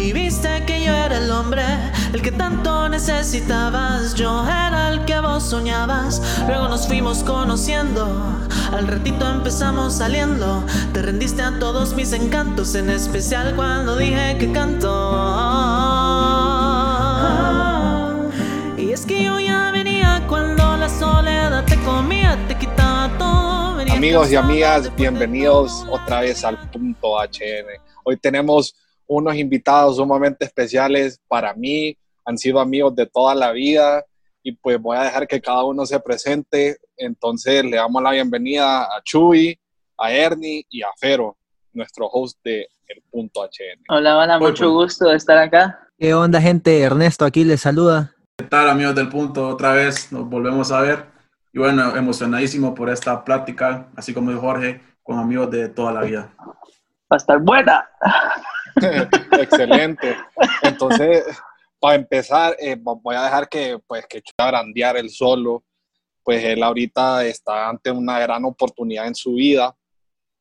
y viste que yo era el hombre, el que tanto necesitabas. Yo era el que vos soñabas. Luego nos fuimos conociendo, al ratito empezamos saliendo. Te rendiste a todos mis encantos, en especial cuando dije que canto. Y es que yo ya venía cuando la soledad te comía, te quitaba todo. Amigos y amigas, bienvenidos otra vez al punto HN. Hoy tenemos unos invitados sumamente especiales para mí, han sido amigos de toda la vida y pues voy a dejar que cada uno se presente. Entonces le damos la bienvenida a Chuy, a Ernie y a Fero, nuestro host de El Punto HN. Hola, hola, mucho pues. gusto de estar acá. ¿Qué onda, gente? Ernesto aquí les saluda. ¿Qué tal, amigos del punto? Otra vez nos volvemos a ver. Y bueno, emocionadísimo por esta plática, así como dijo Jorge, con amigos de toda la vida. Va a estar buena. Excelente. Entonces, para empezar, eh, vo- voy a dejar que, pues, que Chuy agrandear él solo. Pues él ahorita está ante una gran oportunidad en su vida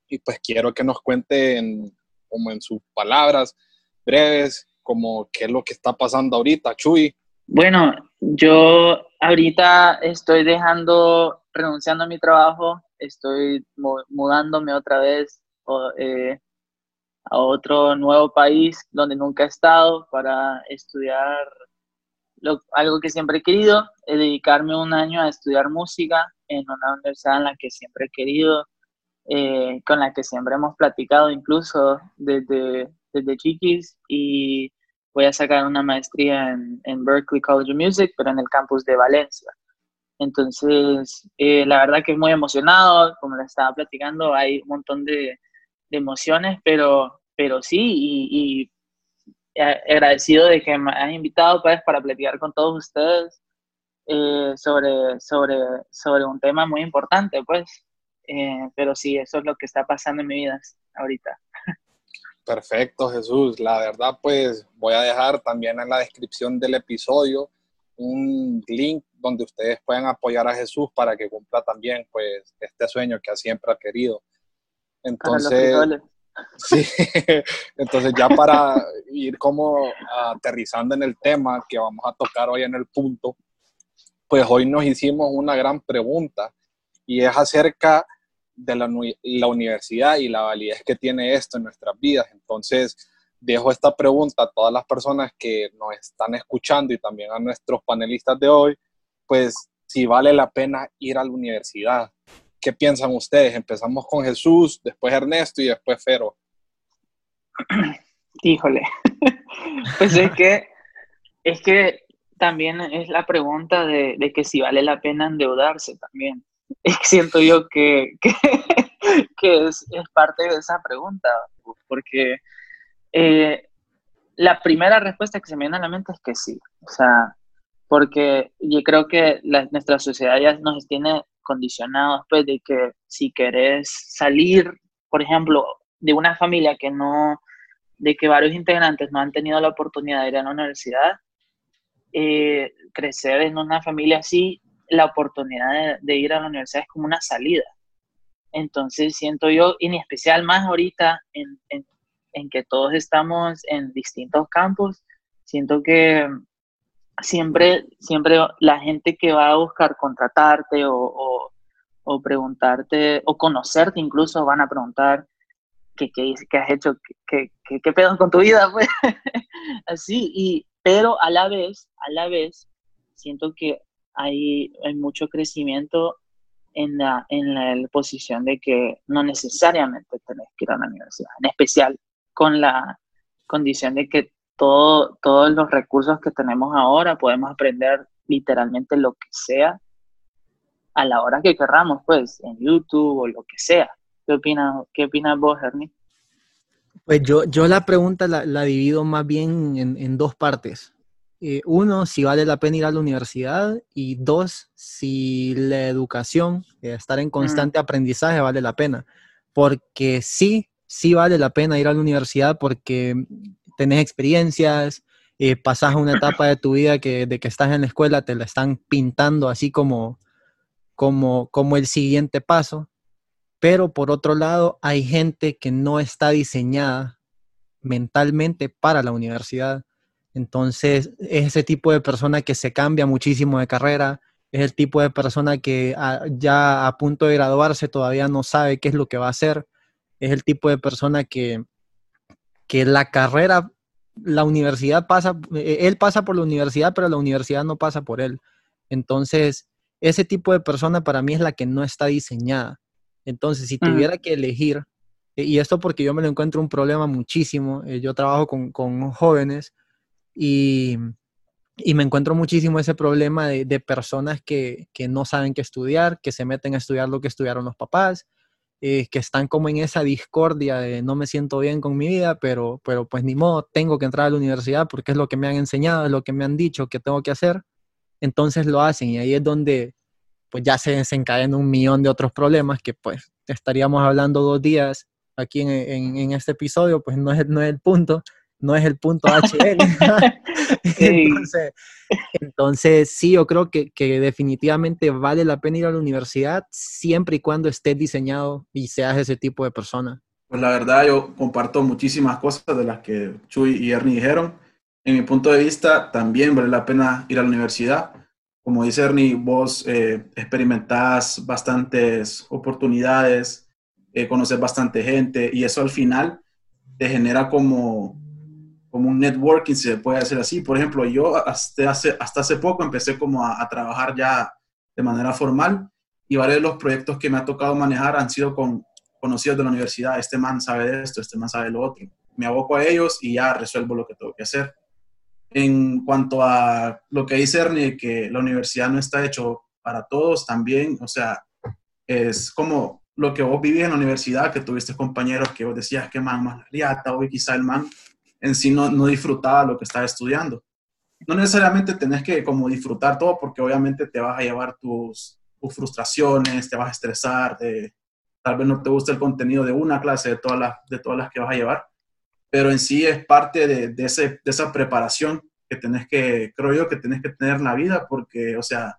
y pues quiero que nos cuente en- como en sus palabras breves, como qué es lo que está pasando ahorita, Chuy. Bueno, yo ahorita estoy dejando, renunciando a mi trabajo, estoy mu- mudándome otra vez eh, a otro nuevo país donde nunca he estado para estudiar algo que siempre he querido, eh, dedicarme un año a estudiar música en una universidad en la que siempre he querido, eh, con la que siempre hemos platicado incluso desde, desde chiquis y voy a sacar una maestría en, en Berklee College of Music, pero en el campus de Valencia. Entonces, eh, la verdad que es muy emocionado, como le estaba platicando, hay un montón de, de emociones, pero, pero sí, y, y agradecido de que me has invitado pues, para platicar con todos ustedes eh, sobre, sobre, sobre un tema muy importante, pues. Eh, pero sí, eso es lo que está pasando en mi vida ahorita. Perfecto, Jesús. La verdad, pues voy a dejar también en la descripción del episodio un link donde ustedes puedan apoyar a Jesús para que cumpla también, pues, este sueño que siempre ha querido. Entonces. Sí, entonces ya para ir como aterrizando en el tema que vamos a tocar hoy en el punto, pues hoy nos hicimos una gran pregunta y es acerca de la universidad y la validez que tiene esto en nuestras vidas. Entonces, dejo esta pregunta a todas las personas que nos están escuchando y también a nuestros panelistas de hoy, pues si vale la pena ir a la universidad. ¿Qué piensan ustedes? Empezamos con Jesús, después Ernesto y después Fero. Híjole. Pues es que, es que también es la pregunta de, que si vale la pena endeudarse también. Siento yo que, que, que es, es parte de esa pregunta, porque eh, la primera respuesta que se me viene a la mente es que sí. O sea, porque yo creo que la- nuestra sociedad ya nos tiene condicionados, pues, de que si querés salir, por ejemplo, de una familia que no, de que varios integrantes no han tenido la oportunidad de ir a la universidad, eh, crecer en una familia así, la oportunidad de, de ir a la universidad es como una salida. Entonces siento yo, y en especial más ahorita, en, en- en que todos estamos en distintos campos, siento que siempre, siempre la gente que va a buscar contratarte o, o- preguntarte, o conocerte incluso, van a preguntar, ¿qué, qué, has hecho? ¿Qué, qué, qué, qué pedo con tu vida? Pues, así, y, pero a la vez, a la vez, siento que hay, hay mucho crecimiento en la, en la posición de que no necesariamente tenés que ir a la universidad, en especial con la condición de que todo, todos los recursos que tenemos ahora podemos aprender literalmente lo que sea a la hora que querramos, pues, en YouTube o lo que sea. ¿Qué opinas, qué opinas vos, Ernie? Pues yo, yo la pregunta la, la divido más bien en, en dos partes. Eh, uno, si vale la pena ir a la universidad y dos, si la educación, eh, estar en constante aprendizaje vale la pena. Porque sí, sí vale la pena ir a la universidad porque tenés experiencias, eh, pasas una etapa de tu vida que de que estás en la escuela te la están pintando así como, como, como el siguiente paso. Pero por otro lado, hay gente que no está diseñada mentalmente para la universidad. Entonces, es ese tipo de persona que se cambia muchísimo de carrera, es el tipo de persona que ya a punto de graduarse todavía no sabe qué es lo que va a hacer, es el tipo de persona que, que la carrera, la universidad pasa, e, él pasa por la universidad, pero la universidad no pasa por él. Entonces, ese tipo de persona para mí es la que no está diseñada. Entonces, si tuviera que elegir, e, y esto porque yo me lo encuentro un problema muchísimo, eh, yo trabajo con, con jóvenes y y me encuentro muchísimo ese problema de, personas que, no saben qué estudiar, que se meten a estudiar lo que estudiaron los papás, eh, que están como en esa discordia de no me siento bien con mi vida, pero, pero pues ni modo, tengo que entrar a la universidad porque es lo que me han enseñado, es lo que me han dicho que tengo que hacer. Entonces lo hacen y ahí es donde pues ya se desencadenan un millón de otros problemas que pues estaríamos hablando dos días aquí en, este episodio, pues no es, no es el punto no es el punto HL. entonces, sí, yo creo que, definitivamente vale la pena ir a la universidad siempre y cuando estés diseñado y seas ese tipo de persona. Pues la verdad, yo comparto muchísimas cosas de las que Chuy y Ernie dijeron. En mi punto de vista, también vale la pena ir a la universidad. Como dice Ernie, vos eh, experimentás bastantes oportunidades, eh, conoces bastante gente y eso al final te genera como como un networking, se puede hacer así. Por ejemplo, yo hasta hace, hasta hace poco empecé como a, trabajar ya de manera formal y varios de los proyectos que me ha tocado manejar han sido con conocidos de la universidad. Este man sabe de esto, este man sabe de lo otro. Me aboco a ellos y ya resuelvo lo que tengo que hacer. En cuanto a lo que dice Ernie, que la universidad no está hecho para todos también, o sea, es como lo que vos vivís en la universidad, que tuviste compañeros que vos decías que man más la riata, hoy quizá el man en sí no, no disfrutaba lo que estaba estudiando. No necesariamente tenés que como disfrutar todo porque obviamente te vas a llevar tus, tus frustraciones, te vas a estresar, tal vez no te guste el contenido de una clase de todas las, de todas las que vas a llevar, pero en sí es parte de, de, ese, de esa preparación que tenés que, creo yo, que tenés que tener en la vida porque, o sea,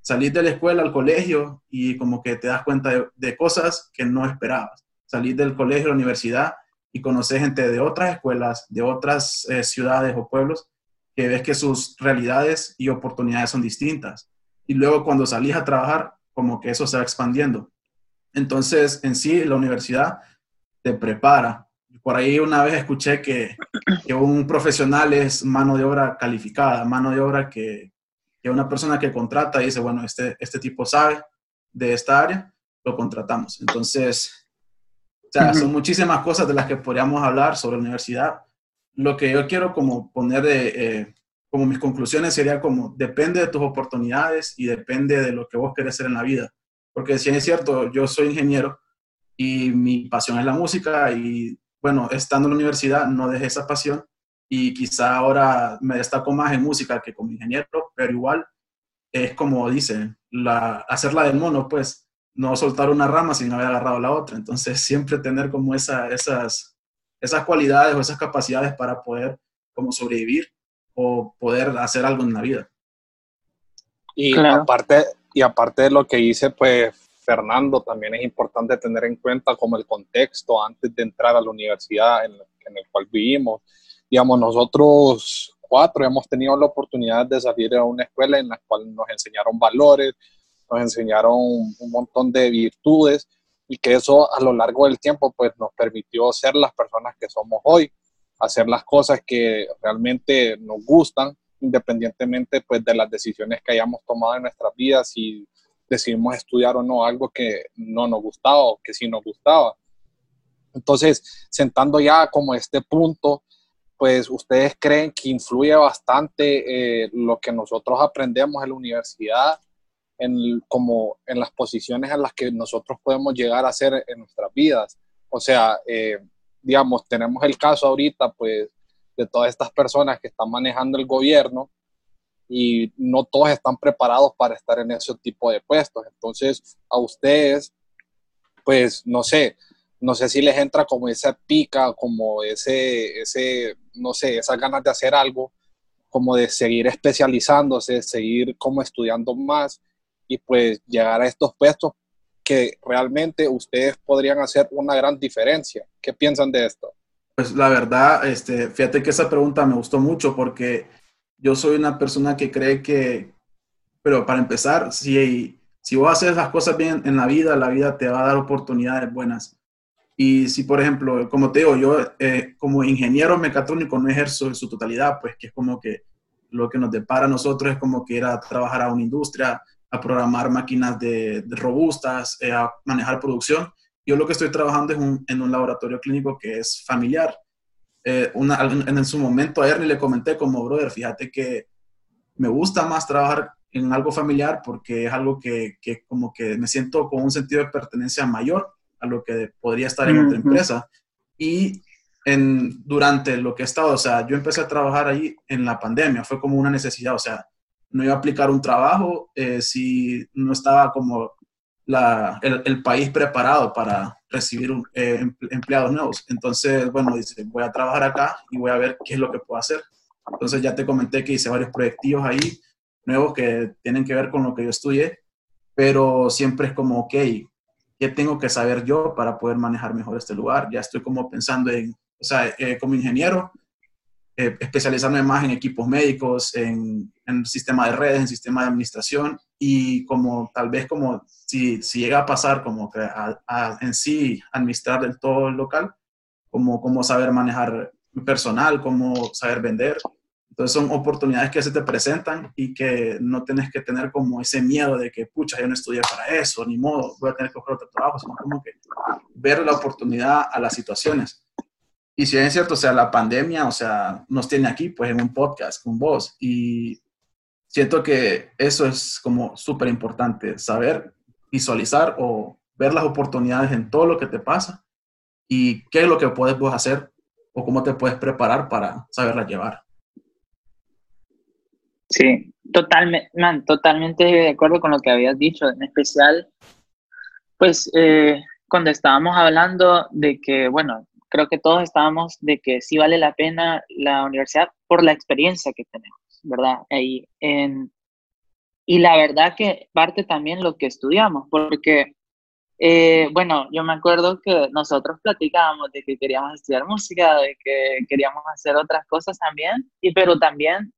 salir de la escuela al colegio y como que te das cuenta de, de cosas que no esperabas. Salir del colegio a la universidad y conoces gente de otras escuelas, de otras eh, ciudades o pueblos, que ves que sus realidades y oportunidades son distintas. Y luego cuando salís a trabajar, como que eso se va expandiendo. Entonces, en sí, la universidad te prepara. Por ahí una vez escuché que, que un profesional es mano de obra calificada, mano de obra que, que una persona que contrata dice, bueno, este, este tipo sabe de esta área, lo contratamos. Entonces, o sea, son muchísimas cosas de las que podríamos hablar sobre la universidad. Lo que yo quiero como poner de, eh, como mis conclusiones sería como, depende de tus oportunidades y depende de lo que vos querés hacer en la vida. Porque si es cierto, yo soy ingeniero y mi pasión es la música y bueno, estando en la universidad no dejé esa pasión y quizá ahora me destaco más en música que como ingeniero, pero igual es como dicen, la, hacerla del mono, pues no soltar una rama sin haber agarrado la otra. Entonces, siempre tener como esa, esas, esas cualidades o esas capacidades para poder como sobrevivir o poder hacer algo en la vida. Y, aparte, y aparte de lo que dice, pues Fernando, también es importante tener en cuenta como el contexto antes de entrar a la universidad en, en el cual vivimos. Digamos, nosotros cuatro hemos tenido la oportunidad de salir a una escuela en la cual nos enseñaron valores, nos enseñaron un montón de virtudes y que eso a lo largo del tiempo pues nos permitió ser las personas que somos hoy, hacer las cosas que realmente nos gustan, independientemente pues de las decisiones que hayamos tomado en nuestras vidas, si decidimos estudiar o no algo que no nos gustaba o que sí nos gustaba. Entonces, sentando ya como este punto, pues ustedes creen que influye bastante eh, lo que nosotros aprendemos en la universidad en, como en las posiciones en las que nosotros podemos llegar a ser en nuestras vidas. O sea, eh, digamos, tenemos el caso ahorita, pues, de todas estas personas que están manejando el gobierno y no todos están preparados para estar en ese tipo de puestos. Entonces, a ustedes, pues, no sé, no sé si les entra como esa pica, como ese, ese, no sé, esas ganas de hacer algo, como de seguir especializándose, seguir como estudiando más y pues llegar a estos puestos que realmente ustedes podrían hacer una gran diferencia. ¿Qué piensan de esto? Pues la verdad, este, fíjate que esa pregunta me gustó mucho porque yo soy una persona que cree que, pero para empezar, si, si vos haces las cosas bien en la vida, la vida te va a dar oportunidades buenas. Y si, por ejemplo, como te digo, yo eh, como ingeniero mecatrónico no ejerzo en su totalidad, pues que es como que lo que nos depara a nosotros es como que ir a trabajar a una industria, a programar máquinas de, robustas, eh, a manejar producción. Yo lo que estoy trabajando es en un laboratorio clínico que es familiar. Eh, una, en, su momento a Ernie le comenté como, brother, fíjate que me gusta más trabajar en algo familiar porque es algo que, que, como que me siento con un sentido de pertenencia mayor a lo que podría estar en otra empresa. Y en, durante lo que he estado, o sea, yo empecé a trabajar ahí en la pandemia, fue como una necesidad, o sea, no iba a aplicar un trabajo eh, si no estaba como la, el, país preparado para recibir eh, empleados nuevos. Entonces, bueno, dice, voy a trabajar acá y voy a ver qué es lo que puedo hacer. Entonces ya te comenté que hice varios proyectos ahí nuevos que tienen que ver con lo que yo estudié, pero siempre es como, ok, ¿qué tengo que saber yo para poder manejar mejor este lugar? Ya estoy como pensando en, o sea, eh, como ingeniero, eh, especializarme más en equipos médicos, en, en sistema de redes, en sistema de administración y como tal vez como si, si llega a pasar como que a, en sí administrar del todo el local, como, como saber manejar personal, como saber vender. Entonces son oportunidades que se te presentan y que no tienes que tener como ese miedo de que, pucha, yo no estudié para eso, ni modo, voy a tener que buscar otro trabajo, sino como que ver la oportunidad a las situaciones. Y si es cierto, o sea, la pandemia, o sea, nos tiene aquí, pues, en un podcast con vos. Y siento que eso es como súper importante, saber visualizar o ver las oportunidades en todo lo que te pasa y qué es lo que puedes hacer o cómo te puedes preparar para saberla llevar. Sí, totalmente, man, totalmente de acuerdo con lo que habías dicho, en especial, pues, eh, cuando estábamos hablando de que, bueno, creo que todos estábamos de que sí vale la pena la universidad por la experiencia que tenemos, ¿verdad? Ahí en, y la verdad que parte también lo que estudiamos, porque, eh, bueno, yo me acuerdo que nosotros platicábamos de que queríamos estudiar música, de que queríamos hacer otras cosas también, y pero también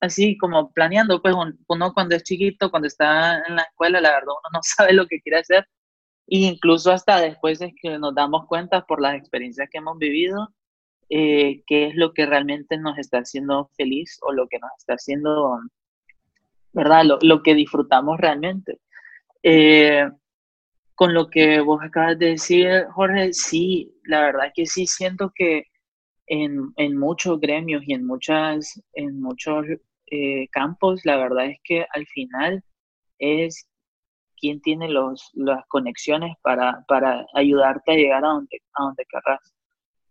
así como planeando, pues uno cuando es chiquito, cuando está en la escuela, la verdad uno no sabe lo que quiere hacer, y incluso hasta después es que nos damos cuenta por las experiencias que hemos vivido, eh, qué es lo que realmente nos está haciendo feliz o lo que nos está haciendo, ¿verdad? Lo, lo que disfrutamos realmente. Eh, con lo que vos acabas de decir, Jorge, sí, la verdad que sí siento que en, en muchos gremios y en, muchas, en muchos eh, campos, la verdad es que al final es quién tiene los, las conexiones para, para ayudarte a llegar a donde, a donde querrás.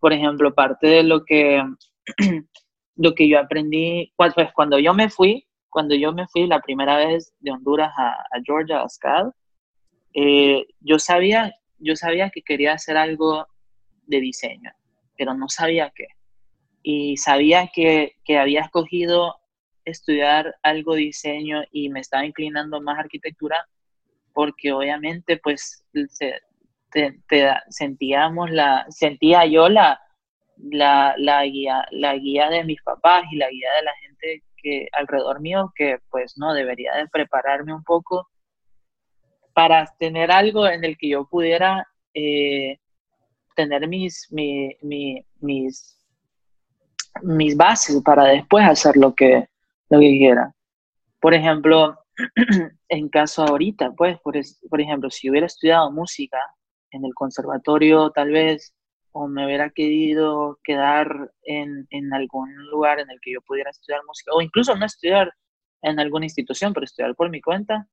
Por ejemplo, parte de lo que, lo que yo aprendí, pues cuando yo me fui, cuando yo me fui la primera vez de Honduras a, a Georgia, a SCAD, eh, yo, sabía, yo sabía que quería hacer algo de diseño, pero no sabía qué. Y sabía que, que había escogido estudiar algo de diseño y me estaba inclinando más a arquitectura porque obviamente pues te, sentíamos la, sentía yo la, la, la, guía, la guía de mis papás y la guía de la gente que alrededor mío que pues no debería de prepararme un poco para tener algo en el que yo pudiera eh, tener mis, mis, mis bases para después hacer lo que, lo que quiera. Por ejemplo, en caso ahorita, pues, por, por ejemplo, si hubiera estudiado música en el conservatorio, tal vez, o me hubiera querido quedar en, en algún lugar en el que yo pudiera estudiar música, o incluso no estudiar en alguna institución, pero estudiar por mi cuenta,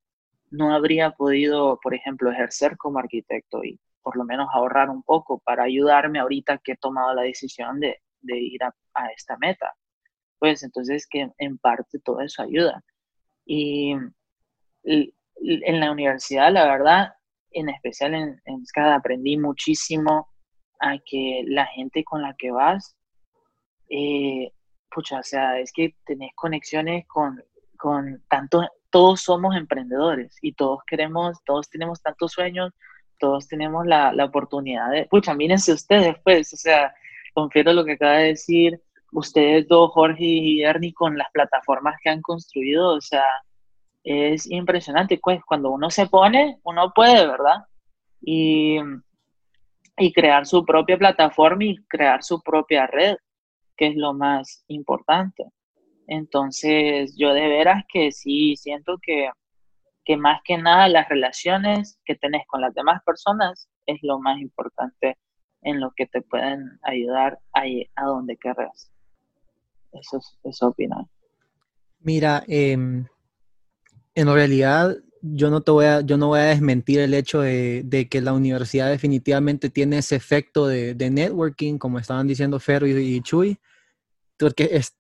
no habría podido, por ejemplo, ejercer como arquitecto y por lo menos ahorrar un poco para ayudarme ahorita que he tomado la decisión de, de ir a, a, esta meta. Pues entonces que en parte todo eso ayuda. Y en la universidad, la verdad, en especial en, en SCADA, aprendí muchísimo a que la gente con la que vas, eh, pucha, o sea, es que tenés conexiones con, con tanto, todos somos emprendedores y todos queremos, todos tenemos tantos sueños, todos tenemos la, la oportunidad de, pucha, mírense ustedes, pues, o sea, confiero lo que acaba de decir ustedes dos, Jorge y Ernie, con las plataformas que han construido, o sea, es impresionante. Pues cuando uno se pone, uno puede, ¿verdad? Y, y crear su propia plataforma y crear su propia red, que es lo más importante. Entonces, yo de veras que sí siento que, que más que nada las relaciones que tenés con las demás personas es lo más importante en lo que te pueden ayudar a, a donde querrás. Eso, eso opino. Mira, em, en realidad yo no te voy a, yo no voy a desmentir el hecho de, que la universidad definitivamente tiene ese efecto de, networking, como estaban diciendo Ferro y, Chuy, porque es,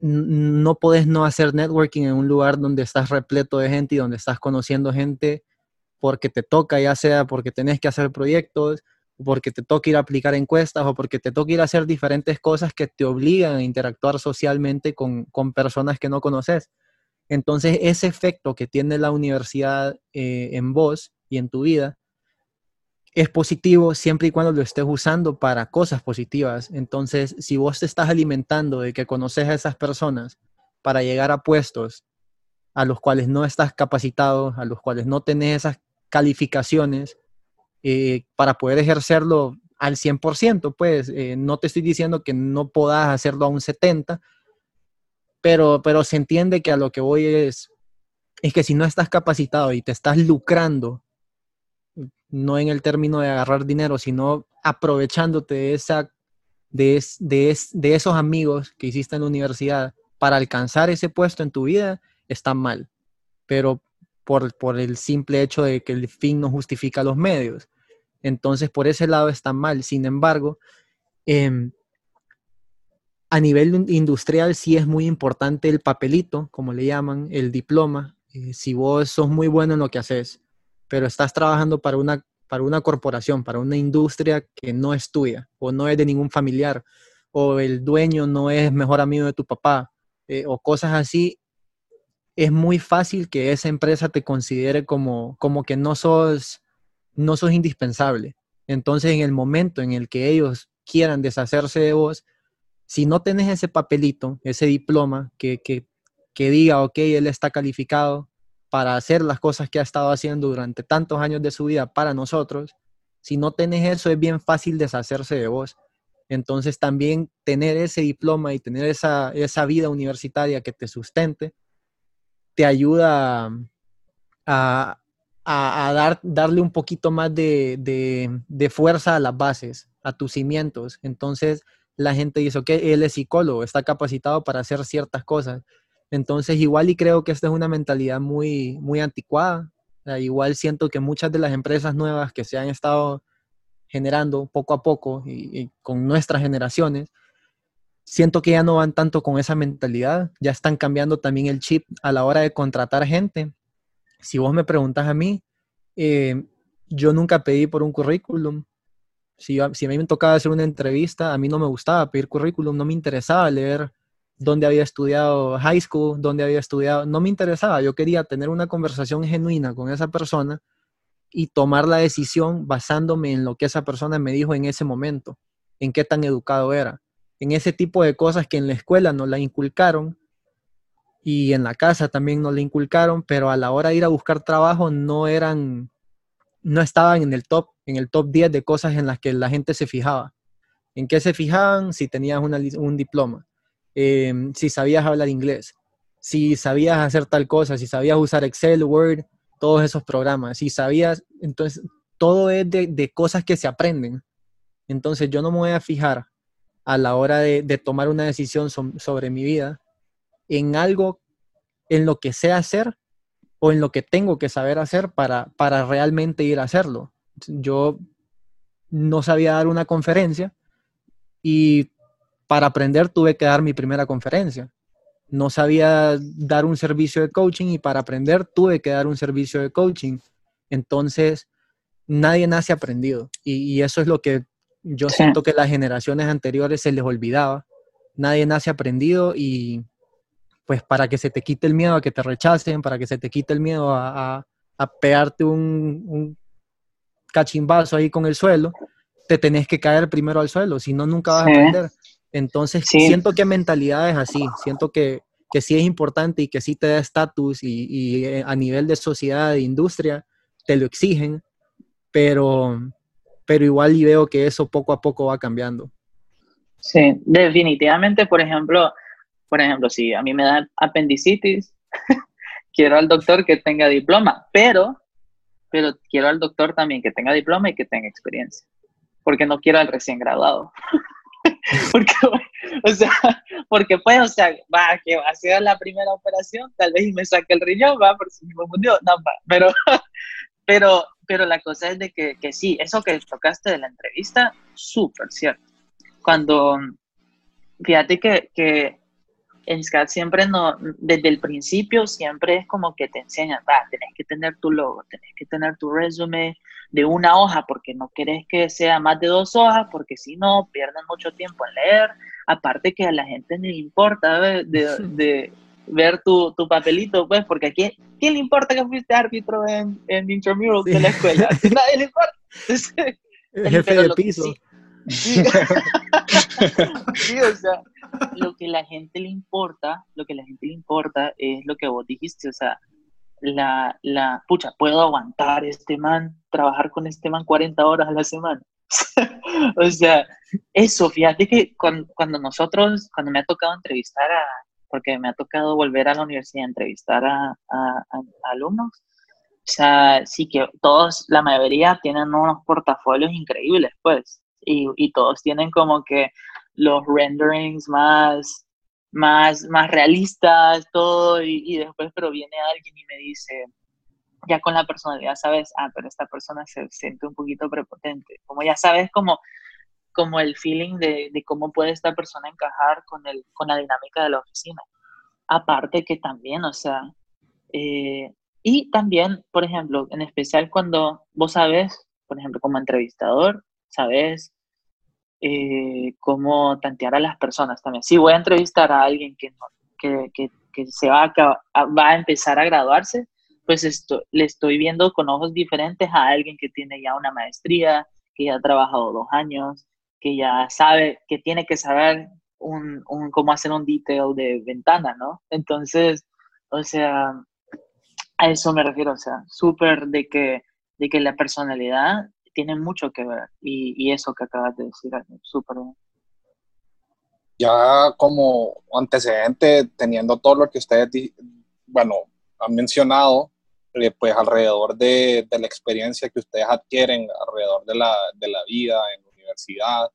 no puedes no hacer networking en un lugar donde estás repleto de gente y donde estás conociendo gente porque te toca, ya sea porque tenés que hacer proyectos, porque te toca ir a aplicar encuestas o porque te toca ir a hacer diferentes cosas que te obligan a interactuar socialmente con, con personas que no conoces. Entonces, ese efecto que tiene la universidad eh, en vos y en tu vida es positivo siempre y cuando lo estés usando para cosas positivas. Entonces, si vos te estás alimentando de que conoces a esas personas para llegar a puestos a los cuales no estás capacitado, a los cuales no tenés esas calificaciones eh, para poder ejercerlo al 100%, pues eh, no te estoy diciendo que no puedas hacerlo a un 70%, pero, pero se entiende que a lo que voy es, es que si no estás capacitado y te estás lucrando no en el término de agarrar dinero, sino aprovechándote de, esa, de, de, esos amigos que hiciste en la universidad para alcanzar ese puesto en tu vida, está mal. Pero por, por, el simple hecho de que el fin no justifica los medios. Entonces, por ese lado está mal. Sin embargo, em, a nivel industrial sí es muy importante el papelito, como le llaman, el diploma. Eh, si vos sos muy bueno en lo que haces, pero estás trabajando para una, para una corporación, para una industria que no es tuya o no es de ningún familiar, o el dueño no es mejor amigo de tu papá, eh, o cosas así, es muy fácil que esa empresa te considere como, como que no sos, no sos indispensable. Entonces, en el momento en el que ellos quieran deshacerse de vos, si no tenés ese papelito, ese diploma que, que, que diga, ok, él está calificado, para hacer las cosas que ha estado haciendo durante tantos años de su vida para nosotros, si no tenés eso es bien fácil deshacerse de vos. Entonces también tener ese diploma y tener esa, vida universitaria que te sustente, te ayuda a, dar, darle un poquito más de, de, fuerza a las bases, a tus cimientos. Entonces la gente dice, ok, él es psicólogo, está capacitado para hacer ciertas cosas. Entonces, igual y creo que esta es una mentalidad muy, muy anticuada. igual siento que muchas de las empresas nuevas que se han estado generando poco a poco y, con nuestras generaciones, siento que ya no van tanto con esa mentalidad, ya están cambiando también el chip a la hora de contratar gente. Si vos me preguntas a mí, eh, yo nunca pedí por un currículum. Si, si a mí me tocaba hacer una entrevista, a mí no me gustaba pedir currículum, no me interesaba leer dónde había estudiado high school, dónde había estudiado, no me interesaba, yo quería tener una conversación genuina con esa persona y tomar la decisión basándome en lo que esa persona me dijo en ese momento, en qué tan educado era, en ese tipo de cosas que en la escuela nos la inculcaron y en la casa también nos la inculcaron, pero a la hora de ir a buscar trabajo no eran, no estaban en el top, en el top 10 de cosas en las que la gente se fijaba. ¿En qué se fijaban? Si tenías un diploma Em, si sabías hablar inglés, si sabías hacer tal cosa, si sabías usar Excel, Word, todos esos programas, si sabías, entonces todo es de, cosas que se aprenden. Entonces yo no me voy a fijar a la hora de, tomar una decisión sobre mi vida en algo en lo que sé hacer o en lo que tengo que saber hacer para, para realmente ir a hacerlo. Yo no sabía dar una conferencia y para aprender tuve que dar mi primera conferencia. No sabía dar un servicio de coaching y para aprender tuve que dar un servicio de coaching. Entonces, nadie nace aprendido. Y, eso es lo que yo siento que las generaciones anteriores se les olvidaba. Nadie nace aprendido y pues para que se te quite el miedo a que te rechacen, para que se te quite el miedo a, a, pegarte un, un cachimbazo ahí con el suelo, te tenés que caer primero al suelo, si no, nunca vas a aprender. Entonces, siento que mentalidad es así, siento que, que sí es importante y que sí te da estatus y, y, eh, a nivel de sociedad, de industria, te lo exigen, pero, pero igual y veo que eso poco a poco va cambiando. Sí, definitivamente, por ejemplo, por ejemplo, si a mí me da apendicitis, quiero al doctor que tenga diploma, pero, pero quiero al doctor también que tenga diploma y que tenga experiencia, porque no quiero al recién graduado. porque, o sea, porque pues, o sea, va, que va a ser la primera operación, tal vez me saque el riñón, va, por si me confundió, no, va, pero, pero, pero la cosa es de que, que sí, eso que tocaste de la entrevista, súper cierto. Cuando, fíjate que, que en SCAD siempre no, desde el principio siempre es como que te enseñan, va, tenés que tener tu logo, tenés que tener tu resumen de una hoja porque no querés que sea más de dos hojas porque si no pierden mucho tiempo en leer, aparte que a la gente ni le importa de, de, ver tu, tu, papelito, pues, porque aquí, ¿quién le importa que fuiste árbitro en, en Intramural de la escuela? Nadie le importa. el jefe de piso. sí, sea, lo que la gente le importa, lo que la gente le importa es lo que vos dijiste, o sea, la, la, pucha, puedo aguantar este man, trabajar con este man 40 horas a la semana. o sea, eso, fíjate que cuando, cuando, nosotros, cuando me ha tocado entrevistar a, porque me ha tocado volver a la universidad a entrevistar a, a alumnos, o sea, sí que todos, la mayoría tienen unos portafolios increíbles, pues, y, y todos tienen como que los renderings más, más, más realistas, todo, y, después, pero viene alguien y me dice, ya con la personalidad sabes, ah, pero esta persona se siente un poquito prepotente, como ya sabes como, como el feeling de, de cómo puede esta persona encajar con, el, con la dinámica de la oficina. Aparte que también, o sea, eh, y también, por ejemplo, en especial cuando vos sabes, por ejemplo, como entrevistador, sabes eh, cómo tantear a las personas también. Si voy a entrevistar a alguien que, que, que, que se va a, va a empezar a graduarse, pues esto, le estoy viendo con ojos diferentes a alguien que tiene ya una maestría, que ya ha trabajado dos años, que ya sabe, que tiene que saber un, un, cómo hacer un detail de ventana, ¿no? Entonces, o sea, a eso me refiero, o sea, súper de que, de que la personalidad tiene mucho que ver y, eso que acabas de decir, súper bien. Ya como antecedente, teniendo todo lo que ustedes, bueno, han mencionado, eh, pues alrededor de, de, la experiencia que ustedes adquieren, alrededor de la, de la vida en la universidad,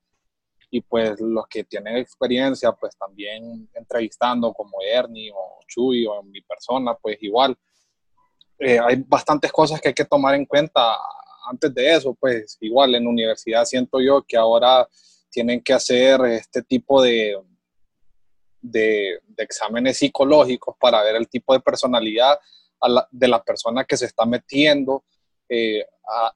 y pues los que tienen experiencia, pues también entrevistando como Ernie o Chuy o mi persona, pues igual. Eh, hay bastantes cosas que hay que tomar en cuenta antes de eso, pues igual en la universidad siento yo que ahora tienen que hacer este tipo de, de, exámenes psicológicos para ver el tipo de personalidad de la persona que se está metiendo eh,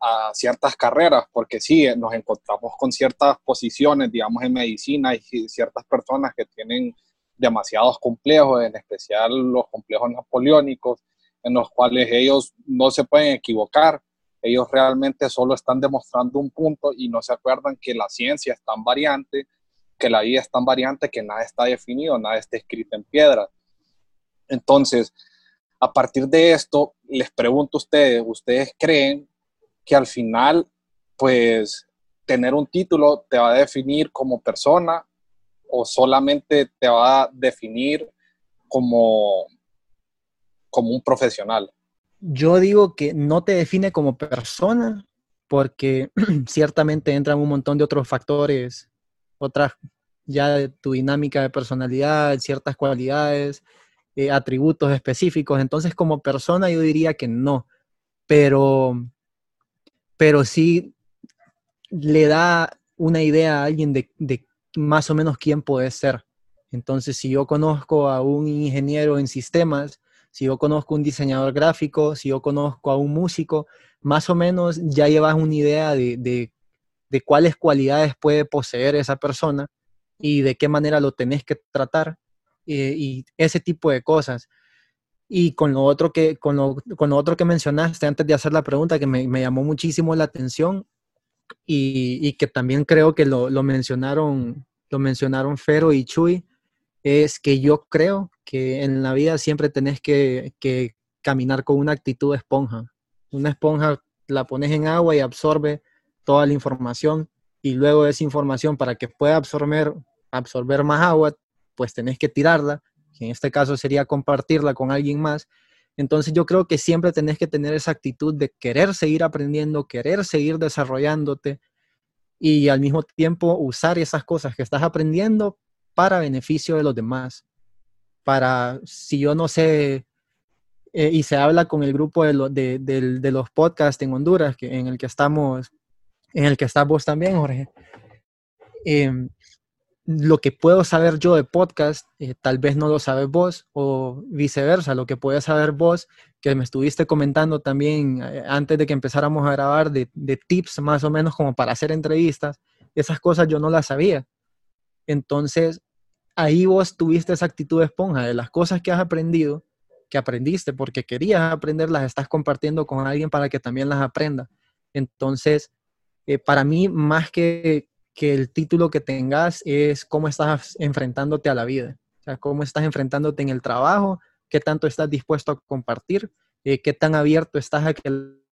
a, ciertas carreras, porque sí, nos encontramos con ciertas posiciones, digamos, en medicina y ciertas personas que tienen demasiados complejos, en especial los complejos napoleónicos, en los cuales ellos no se pueden equivocar ellos realmente solo están demostrando un punto y no se acuerdan que la ciencia es tan variante, que la vida es tan variante que nada está definido, nada está escrito en piedra. Entonces, a partir de esto, les pregunto a ustedes, ¿ustedes creen que al final, pues, tener un título te va a definir como persona o solamente te va a definir como, como un profesional? Yo digo que no te define como persona porque ciertamente entran un montón de otros factores, otras ya tu dinámica de personalidad, ciertas cualidades, eh, atributos específicos. Entonces, como persona, yo diría que no, pero, pero sí le da una idea a alguien de, de más o menos quién puede ser. Entonces, si yo conozco a un ingeniero en sistemas, si yo conozco un diseñador gráfico, si yo conozco a un músico, más o menos ya llevas una idea de, cuáles cualidades puede poseer esa persona y de qué manera lo tenés que tratar eh, y ese tipo de cosas. Y con lo otro que, con lo, otro que mencionaste antes de hacer la pregunta, que me, me, llamó muchísimo la atención, y, que también creo que lo, mencionaron, lo mencionaron Fero y Chuy, es que yo creo que en la vida siempre tenés que, caminar con una actitud esponja. Una esponja la pones en agua y absorbe toda la información y luego esa información para que pueda absorber, absorber más agua, pues tenés que tirarla, en este caso sería compartirla con alguien más. Entonces yo creo que siempre tenés que tener esa actitud de querer seguir aprendiendo, querer seguir desarrollándote y al mismo tiempo usar esas cosas que estás aprendiendo para beneficio de los demás. Para, si yo no sé, eh, y se habla con el grupo de, los podcasts en Honduras, que, en el que estamos, en el que estás vos también, Jorge. Em, lo que puedo saber yo de podcast, eh, tal vez no lo sabes vos, o viceversa, lo que puedes saber vos, que me estuviste comentando también eh, antes de que empezáramos a grabar, de, tips más o menos como para hacer entrevistas, esas cosas yo no las sabía. Entonces, ahí vos tuviste esa actitud de esponja, de las cosas que has aprendido, que aprendiste porque querías aprender, las estás compartiendo con alguien para que también las aprenda. Entonces, eh, para mí, más que que el título que tengas es cómo estás enfrentándote a la vida, o sea, cómo estás enfrentándote en el trabajo, qué tanto estás dispuesto a compartir, eh, qué tan abierto estás a que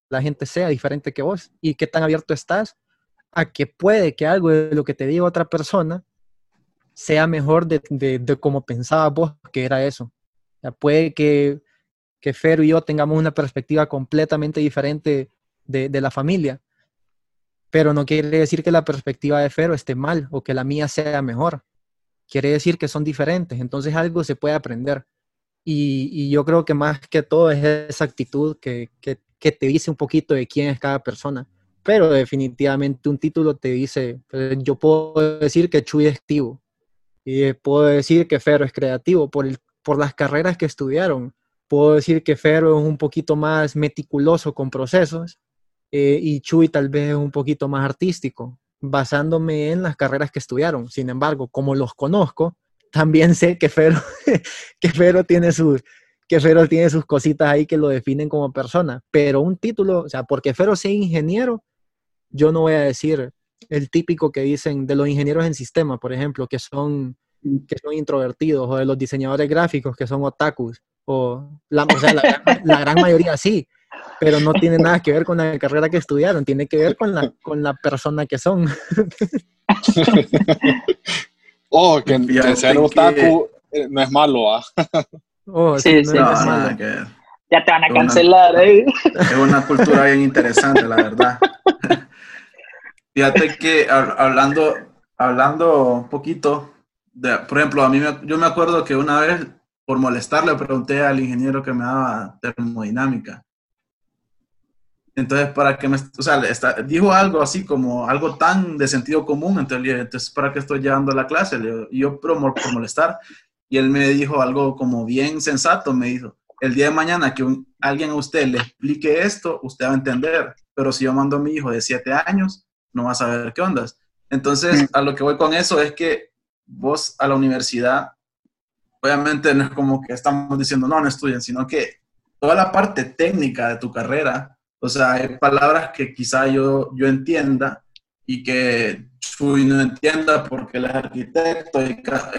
la gente sea diferente que vos y qué tan abierto estás a que puede que algo de lo que te diga otra persona sea mejor de, de, como pensaba vos que era eso. Puede que, que Fer y yo tengamos una perspectiva completamente diferente de, de la familia, pero no quiere decir que la perspectiva de Fero esté mal o que la mía sea mejor. Quiere decir que son diferentes, entonces algo se puede aprender. Y, yo creo que más que todo es esa actitud que, te dice un poquito de quién es cada persona. Pero definitivamente un título te dice, pues, yo puedo decir que Chuy es activo y puedo decir que Fero es creativo por, el, por las carreras que estudiaron. Puedo decir que Fero es un poquito más meticuloso con procesos eh, y Chuy tal vez es un poquito más artístico, basándome en las carreras que estudiaron. Sin embargo, como los conozco, también sé que Fero, que Fero tiene sus que Fero tiene sus cositas ahí que lo definen como persona, pero un título, o sea, porque Fero sea ingeniero, yo no voy a decir el típico que dicen de los ingenieros en sistema, por ejemplo, que son, que son introvertidos, o de los diseñadores gráficos que son otakus, o la, o sea, la, la gran mayoría sí, pero no tiene nada que ver con la carrera que estudiaron, tiene que ver con la, con la persona que son. oh, que, ser otaku eh, no es malo, ¿ah? oh, sí, sí, no, no, Que... Ya te van a cancelar, ¿eh? Es una cultura bien interesante, la verdad. Fíjate que hablando, hablando un poquito, de, por ejemplo, a mí me, yo me acuerdo que una vez, por molestarle, pregunté al ingeniero que me daba termodinámica. Entonces, para que me, o sea, dijo algo así como algo tan de sentido común, entonces, entonces ¿para qué estoy llevando la clase? y yo, por, por molestar, y él me dijo algo como bien sensato, me dijo, el día de mañana que alguien a usted le explique esto, usted va a entender, pero si yo mando a mi hijo de siete años, no va a saber qué ondas. Entonces, a lo que voy con eso es que vos a la universidad, obviamente no es como que estamos diciendo, no, no estudien, sino que toda la parte técnica de tu carrera, o sea, hay palabras que quizá yo, yo entienda y que Chuy no entienda porque él es arquitecto,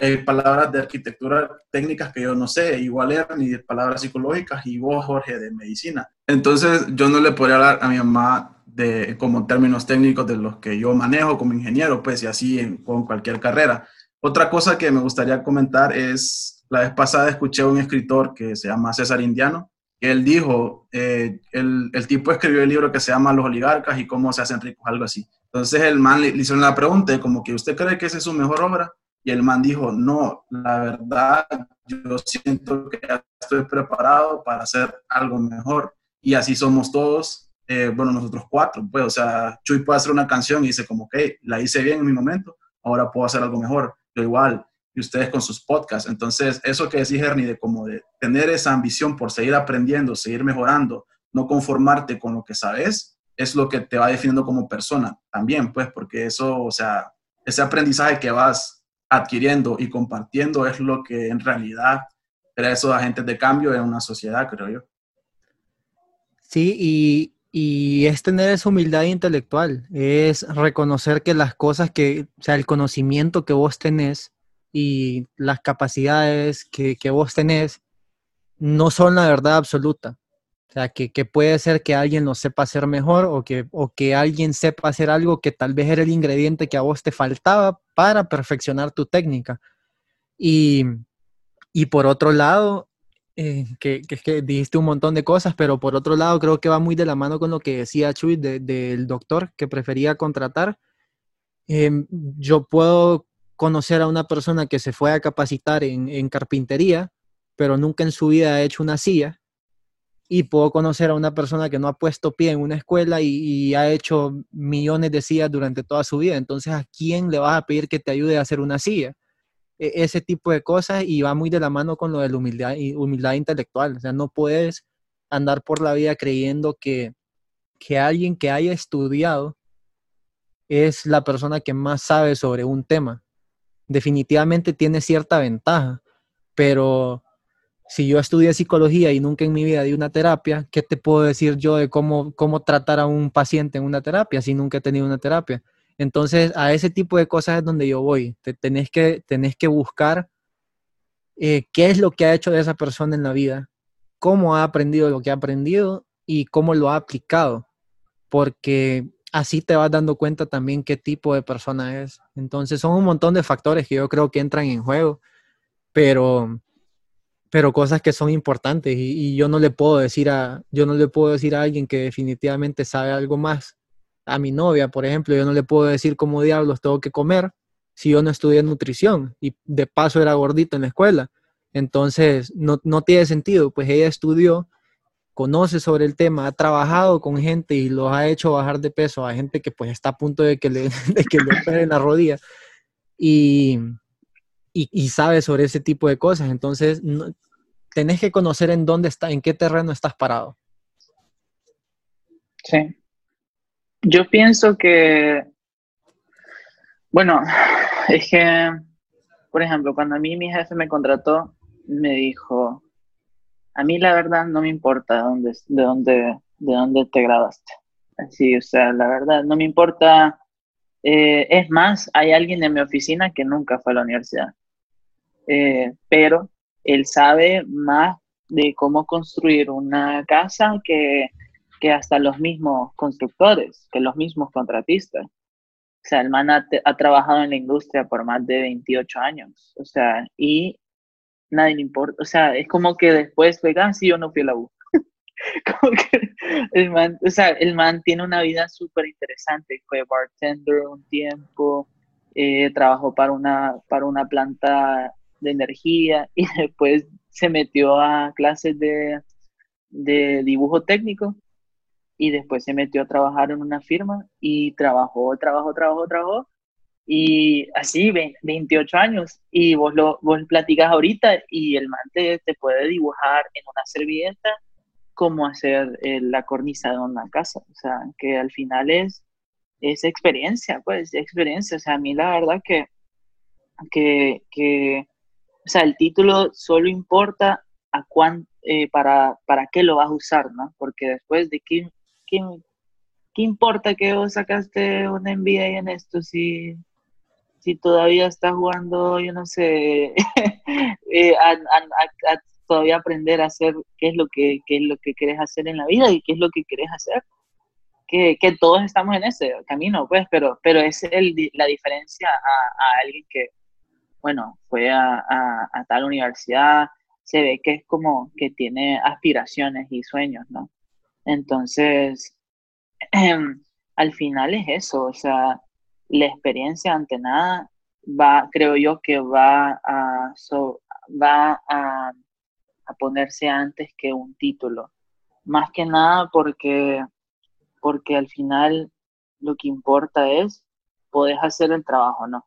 hay palabras de arquitectura técnicas que yo no sé, igual ni palabras psicológicas, y vos, Jorge, de medicina. Entonces, yo no le podría hablar a mi mamá de como términos técnicos de los que yo manejo como ingeniero, pues, y así en, con cualquier carrera. Otra cosa que me gustaría comentar es, la vez pasada escuché a un escritor que se llama César Indiano, él dijo, eh, el, el, tipo escribió el libro que se llama Los oligarcas y cómo se hacen ricos, algo así. Entonces el man le, hizo una pregunta, como que usted cree que esa es su mejor obra, y el man dijo, no, la verdad, yo siento que ya estoy preparado para hacer algo mejor. Y así somos todos, eh, bueno, nosotros cuatro, pues, o sea, Chuy puede hacer una canción y dice como, que la hice bien en mi momento, ahora puedo hacer algo mejor. Yo igual, y ustedes con sus podcasts. Entonces, eso que decís, Ernie, de como de tener esa ambición por seguir aprendiendo, seguir mejorando, no conformarte con lo que sabes, es lo que te va definiendo como persona también, pues, porque eso, o sea, ese aprendizaje que vas adquiriendo y compartiendo es lo que en realidad crea esos agentes de cambio en una sociedad, creo yo. Sí, y, Y es tener esa humildad intelectual, es reconocer que las cosas que, o sea, el conocimiento que vos tenés y las capacidades que, que vos tenés no son la verdad absoluta. O sea, que, que, puede ser que alguien lo sepa hacer mejor o que, o que alguien sepa hacer algo que tal vez era el ingrediente que a vos te faltaba para perfeccionar tu técnica. Y, y por otro lado, eh, que, que, que, dijiste un montón de cosas, pero por otro lado creo que va muy de la mano con lo que decía Chuy del de, doctor que prefería contratar. Eh, yo puedo conocer a una persona que se fue a capacitar en, en, carpintería, pero nunca en su vida ha hecho una silla. Y puedo conocer a una persona que no ha puesto pie en una escuela y, y ha hecho millones de sillas durante toda su vida. Entonces, ¿a quién le vas a pedir que te ayude a hacer una silla? E, ese tipo de cosas y va muy de la mano con lo de la humildad, humildad intelectual. O sea, no puedes andar por la vida creyendo que, que alguien que haya estudiado es la persona que más sabe sobre un tema. Definitivamente tiene cierta ventaja, pero si yo estudié psicología y nunca en mi vida di una terapia, ¿qué te puedo decir yo de cómo, cómo tratar a un paciente en una terapia si nunca he tenido una terapia? Entonces, a ese tipo de cosas es donde yo voy. Te, tenés, que, tenés que buscar eh, qué es lo que ha hecho de esa persona en la vida, cómo ha aprendido lo que ha aprendido y cómo lo ha aplicado, porque así te vas dando cuenta también qué tipo de persona es. Entonces, son un montón de factores que yo creo que entran en juego, pero, pero cosas que son importantes y, y yo no le puedo decir a, yo no le puedo decir a alguien que definitivamente sabe algo más a mi novia, por ejemplo, yo no le puedo decir cómo diablos tengo que comer si yo no estudié nutrición y de paso era gordito en la escuela. Entonces, no, no tiene sentido, pues ella estudió, conoce sobre el tema, ha trabajado con gente y los ha hecho bajar de peso a gente que pues está a punto de que le, de que le la rodilla y, y, y, sabe sobre ese tipo de cosas. Entonces, no, tenés que conocer en dónde está, en qué terreno estás parado. Sí. Yo pienso que, bueno, es que, por ejemplo, cuando a mí mi jefe me contrató, me dijo, a mí la verdad no me importa de dónde, de dónde, de dónde te graduaste. Así, o sea, la verdad, no me importa. Eh, es más, hay alguien en mi oficina que nunca fue a la universidad, eh, pero él sabe más de cómo construir una casa que que hasta los mismos constructores, que los mismos contratistas. O sea, el man ha, ha, trabajado en la industria por más de 28 años. O sea, y nadie le importa. O sea, es como que después, oigan, sí, yo no fui a la U. como que el man, o sea, el man tiene una vida súper interesante. Fue bartender un tiempo, eh, trabajó para una, para una planta de energía y después se metió a clases de, de dibujo técnico y después se metió a trabajar en una firma y trabajó, trabajó, trabajó, trabajó. Y así 28 años. Y vos lo vos platicas ahorita y el man te, te puede dibujar en una servilleta cómo hacer eh, la cornisa de una casa, o sea, que al final es, es experiencia, pues, experiencia, o sea, a mí la verdad que, que, que o sea, el título solo importa a cuán, eh, para, para qué lo vas a usar, ¿no? Porque después de que ¿qué, ¿qué, importa que vos sacaste un NBA en esto si, si todavía estás jugando, yo no sé, eh, a, a, a, todavía aprender a hacer qué es lo que qué es lo que querés hacer en la vida y qué es lo que querés hacer? Que, que todos estamos en ese camino, pues, pero, pero es el, la diferencia a, alguien que, bueno, fue a, tal universidad, se ve que es como que tiene aspiraciones y sueños, ¿no? Entonces, al final es eso, o sea, la experiencia ante nada va, creo yo que va a, so, va a, a, ponerse antes que un título. Más que nada porque, porque al final lo que importa es, podés hacer el trabajo, ¿no?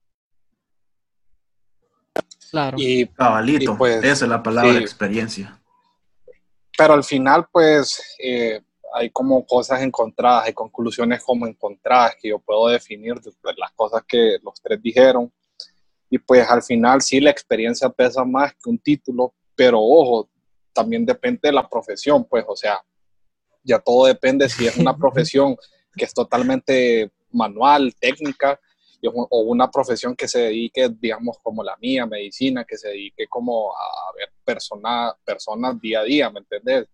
Claro. Y, Cabalito, y pues, esa es la palabra sí. experiencia. Pero al final, pues, eh, hay como cosas encontradas, hay conclusiones como encontradas que yo puedo definir de las cosas que los tres dijeron. Y pues al final sí la experiencia pesa más que un título, pero ojo, también depende de la profesión, pues o sea, Ya todo depende si es una profesión que es totalmente manual, técnica, o una profesión que se dedique, digamos, como la mía, medicina, que se dedique como a ver personas personas día a día, ¿me entendés?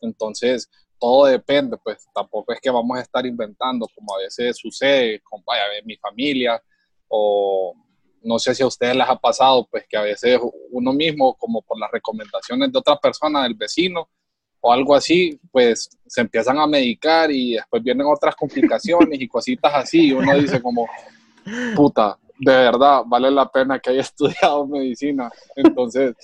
Entonces, todo depende, pues tampoco es que vamos a estar inventando, como a veces sucede con vaya, mi familia, o no sé si a ustedes les ha pasado, pues que a veces uno mismo, como por las recomendaciones de otra persona, del vecino, o algo así, pues se empiezan a medicar y después vienen otras complicaciones y cositas así, y uno dice como, puta, de verdad, vale la pena que haya estudiado medicina. Entonces,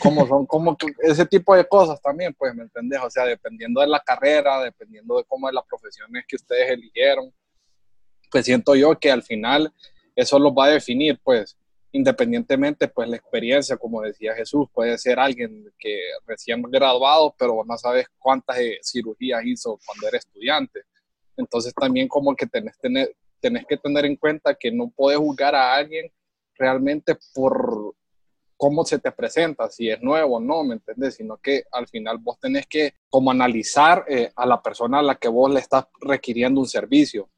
como son como ese tipo de cosas también, pues, ¿me entendés? O sea, dependiendo de la carrera, dependiendo de cómo de las profesiones que ustedes eligieron, pues siento yo que al final eso los va a definir, pues, independientemente, pues, la experiencia, como decía Jesús, puede ser alguien que recién graduado, pero no sabes cuántas eh, cirugías hizo cuando era estudiante. Entonces también como que tenés, tener, tenés que tener en cuenta que no puedes juzgar a alguien realmente por cómo se te presenta, si es nuevo o no, ¿me entiendes? Sino que al final vos tenés que como analizar eh, a la persona a la que vos le estás requiriendo un servicio.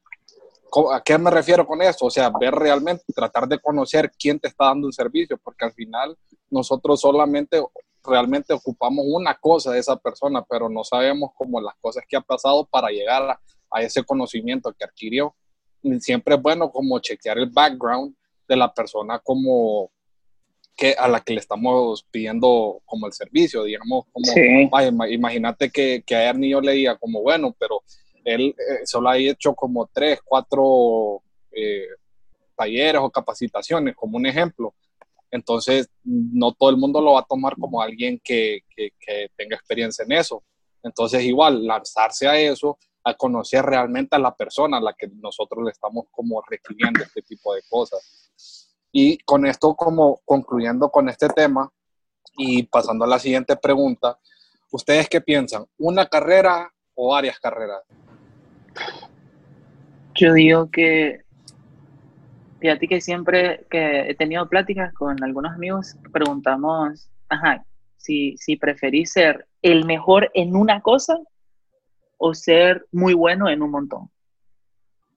¿A qué me refiero con eso? O sea, ver realmente, tratar de conocer quién te está dando un servicio, porque al final nosotros solamente realmente ocupamos una cosa de esa persona, pero no sabemos cómo las cosas que ha pasado para llegar a, a ese conocimiento que adquirió. Siempre es bueno como chequear el background de la persona como que a la que le estamos pidiendo como el servicio, digamos, como, imagínate que, que a Ernie yo le diga como, bueno, pero él eh, solo ha hecho como tres, cuatro eh, talleres o capacitaciones, como un ejemplo. Entonces, no todo el mundo lo va a tomar como alguien que, que, que tenga experiencia en eso. Entonces, igual, lanzarse a eso, a conocer realmente a la persona a la que nosotros le estamos como requiriendo este tipo de cosas. Y con esto, como concluyendo con este tema y pasando a la siguiente pregunta, ¿ustedes qué piensan? ¿Una carrera o varias carreras? Yo digo que, fíjate que siempre que he tenido pláticas con algunos amigos, preguntamos, ajá, si, si preferís ser el mejor en una cosa o ser muy bueno en un montón.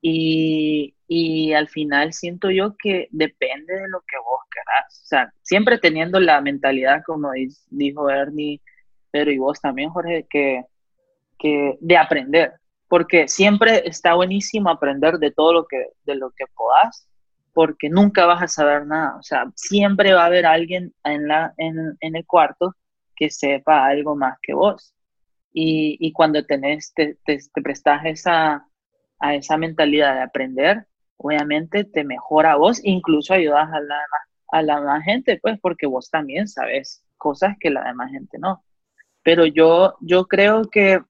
Y, y al final siento yo que depende de lo que vos querás. O sea, siempre teniendo la mentalidad, como dijo Ernie, pero y vos también, Jorge, que, que de aprender. Porque siempre está buenísimo aprender de todo lo que, de lo que podás, porque nunca vas a saber nada. O sea, siempre va a haber alguien en, la, en, en el cuarto que sepa algo más que vos. Y, y cuando tenés, te, te, te prestas esa, a esa mentalidad de aprender, obviamente te mejora a vos, incluso ayudas a la, a la demás gente, pues porque vos también sabes cosas que la demás gente no. Pero yo, yo creo que,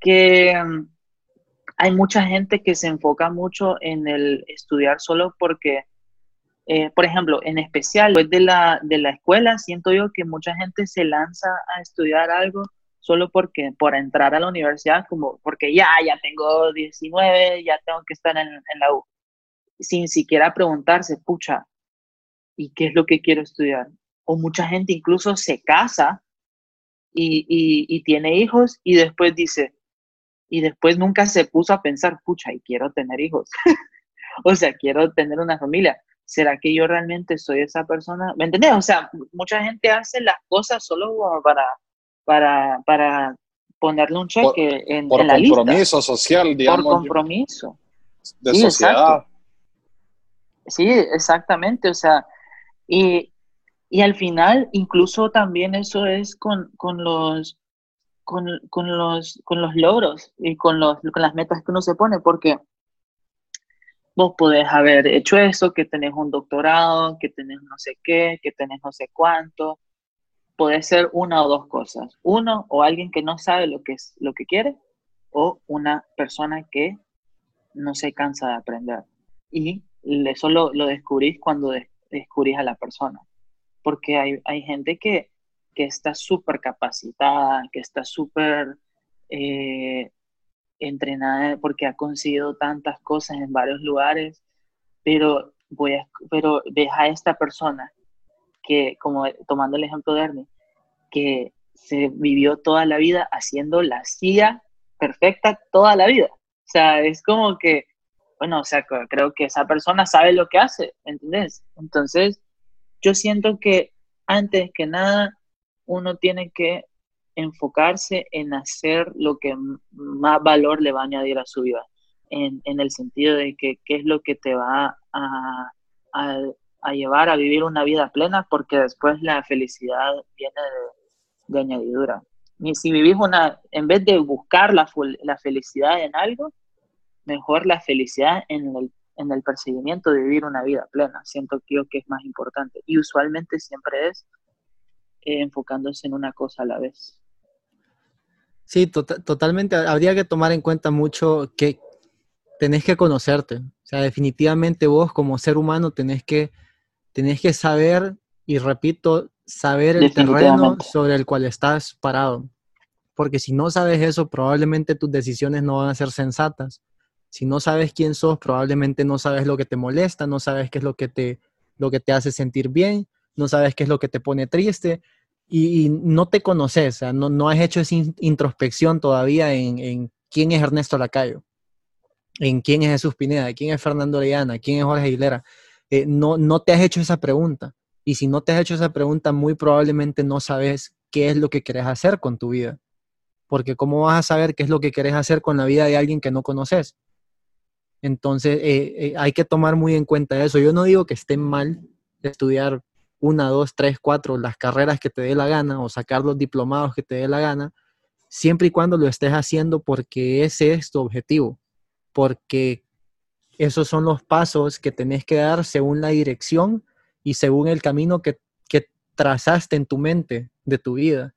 que mm, hay mucha gente que se enfoca mucho en el estudiar solo porque, eh, por ejemplo, en especial después de la, de la escuela, siento yo que mucha gente se lanza a estudiar algo solo porque por entrar a la universidad, como porque ya, ya tengo 19, ya tengo que estar en, en la U sin siquiera preguntarse, pucha, ¿y qué es lo que quiero estudiar? O mucha gente incluso se casa y, y, tiene hijos y después dice, y después nunca se puso a pensar, pucha, y quiero tener hijos. o sea, quiero tener una familia. ¿Será que yo realmente soy esa persona? ¿Me entendés? O sea, mucha gente hace las cosas solo para, para, para ponerle un cheque en, por la compromiso social, digamos. Por compromiso. De sociedad. Sí, exactamente, o sea, y, y, al final incluso también eso es con, con los, con, con, los, con los logros y con, los, con las metas que uno se pone, porque vos podés haber hecho eso, que tenés un doctorado, que tenés no sé qué, que tenés no sé cuánto, puede ser una o dos cosas. Uno, o alguien que no sabe lo que, es, lo que quiere, o una persona que no se cansa de aprender. Y eso lo, lo descubrís cuando descubrís a la persona. Porque hay, hay gente que, que está súper capacitada, que está súper eh, entrenada porque ha conseguido tantas cosas en varios lugares, pero, voy a, pero deja a esta persona que, como tomando el ejemplo de Ernie, que se vivió toda la vida haciendo la silla perfecta toda la vida. O sea, es como que, bueno, o sea, creo que esa persona sabe lo que hace, ¿entendés? Entonces, yo siento que antes que nada, uno tiene que enfocarse en hacer lo que más valor le va a añadir a su vida, en, el sentido de que qué es lo que te va a, a, llevar a vivir una vida plena, porque después la felicidad viene de, de añadidura. Y si vivís una, en vez de buscar la, la felicidad en algo, mejor la felicidad en el, en el perseguimiento de vivir una vida plena. Siento que yo que es más importante. Y usualmente siempre es eh, enfocándose en una cosa a la vez. Sí, tota-, totalmente. Habría que tomar en cuenta mucho que tenés que conocerte. O sea, definitivamente vos como ser humano tenés que, tenés que saber, y repito, saber el terreno sobre el cual estás parado. Porque si no sabes eso, probablemente tus decisiones no van a ser sensatas. Si no sabes quién sos, probablemente no sabes lo que te molesta, no sabes qué es lo que te, lo que te hace sentir bien, no sabes qué es lo que te pone triste y, no te conoces, no, no, has hecho esa introspección todavía en, quién es Ernesto Lacayo, en quién es Jesús Pineda, quién es Fernando Orellana, quién es Jorge Aguilera. Eh, no, no te has hecho esa pregunta. Y si no te has hecho esa pregunta, muy probablemente no sabes qué es lo que querés hacer con tu vida. Porque ¿cómo vas a saber qué es lo que querés hacer con la vida de alguien que no conoces? Entonces, eh, eh, hay que tomar muy en cuenta eso. Yo no digo que esté mal estudiar una, dos, tres, cuatro, las carreras que te dé la gana o sacar los diplomados que te dé la gana, siempre y cuando lo estés haciendo porque ese es tu objetivo, porque esos son los pasos que tenés que dar según la dirección y según el camino que, trazaste en tu mente de tu vida.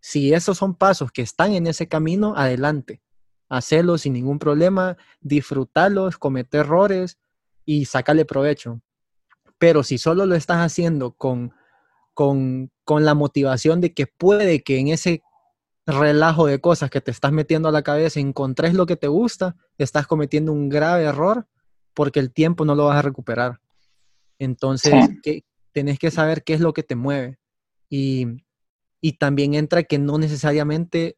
Si esos son pasos que están en ese camino, adelante. Hacerlo sin ningún problema, disfrutarlos, cometer errores y sacarle provecho. Pero si solo lo estás haciendo con, con, con la motivación de que puede que en ese relajo de cosas que te estás metiendo a la cabeza encontres lo que te gusta, estás cometiendo un grave error porque el tiempo no lo vas a recuperar. Entonces, que, tenés que saber qué es lo que te mueve. Y, también entra que no necesariamente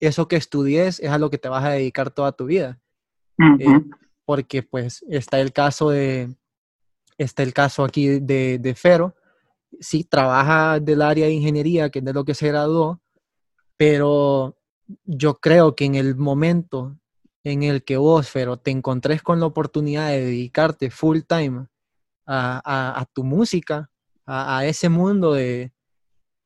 eso que estudies es a lo que te vas a dedicar toda tu vida. Eh, porque pues está el caso de, está el caso aquí de, de Fero. Sí, trabaja del área de ingeniería, que es de lo que se graduó, pero yo creo que en el momento en el que vos, Fero, te encontres con la oportunidad de dedicarte full time a, tu música, a, ese mundo de,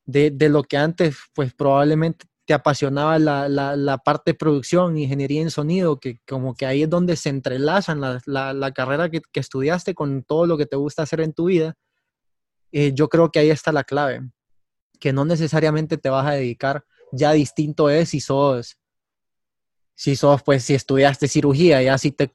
lo que antes, pues probablemente te apasionaba la, parte de producción, ingeniería en sonido, que como que ahí es donde se entrelazan la, carrera que, estudiaste con todo lo que te gusta hacer en tu vida, eh, yo creo que ahí está la clave, que no necesariamente te vas a dedicar, ya distinto es si sos, si sos, pues si estudiaste cirugía, ya si te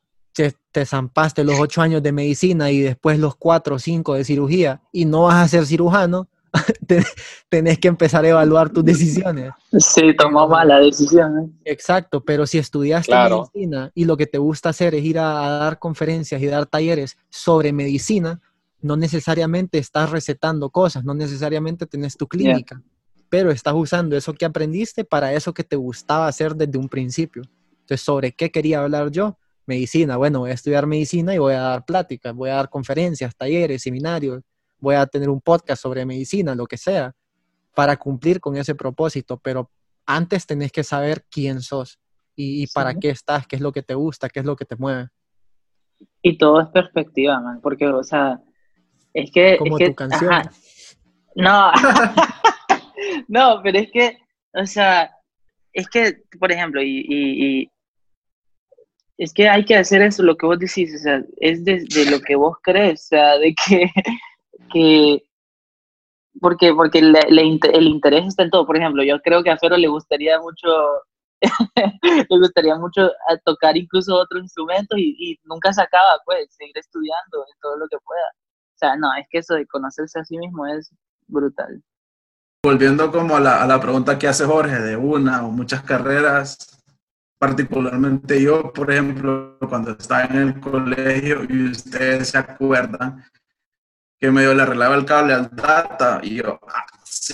te, zampaste los ocho años de medicina y después los cuatro o cinco de cirugía y no vas a ser cirujano, tenés que empezar a evaluar tus decisiones. Sí, tomó mala decisión. ¿eh? Exacto, pero si estudiaste medicina y lo que te gusta hacer es ir a, dar conferencias y dar talleres sobre medicina, no necesariamente estás recetando cosas, no necesariamente tenés tu clínica, pero estás usando eso que aprendiste para eso que te gustaba hacer desde un principio. Entonces, ¿sobre qué quería hablar yo? medicina, bueno, voy a estudiar medicina y voy a dar pláticas, voy a dar conferencias, talleres, seminarios, voy a tener un podcast sobre medicina, lo que sea, para cumplir con ese propósito, pero antes tenés que saber quién sos y, para qué estás, qué es lo que te gusta, qué es lo que te mueve. Y todo es perspectiva, man, porque, o sea, es que... Como tu canción. No, no, pero es que, o sea, es que, por ejemplo, y, es que hay que hacer eso, lo que vos decís, o sea, es de, lo que vos crees, o sea, de que, que porque, porque el interés está en todo. Por ejemplo, yo creo que a Fero le gustaría mucho, le gustaría mucho tocar incluso otros instrumentos y, y, nunca se acaba, pues, seguir estudiando en todo lo que pueda. O sea, no, es que eso de conocerse a sí mismo es brutal. Volviendo como a la, a la pregunta que hace Jorge de una o muchas carreras, particularmente yo, por ejemplo, cuando estaba en el colegio y ustedes se acuerdan que medio le arreglaba el cable al data y yo, ah,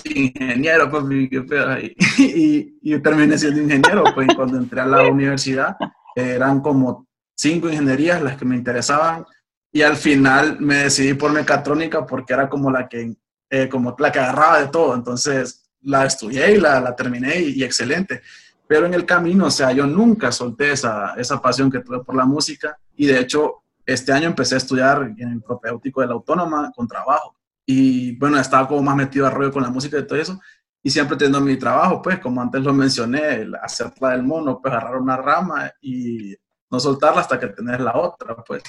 ingeniero, pues, y, y, terminé siendo ingeniero, pues, cuando entré a la universidad eran como cinco ingenierías las que me interesaban y al final me decidí por mecatrónica porque era como la que, eh, como la que agarraba de todo, entonces la estudié y la, la terminé y, excelente. Pero en el camino, o sea, yo nunca solté esa, esa pasión que tuve por la música y de hecho este año empecé a estudiar en el propéutico de la autónoma con trabajo. Y bueno, estaba como más metido a rollo con la música y todo eso. Y siempre teniendo mi trabajo, pues, como antes lo mencioné, hacerla del mono, pues agarrar una rama y no soltarla hasta que tenés la otra, pues.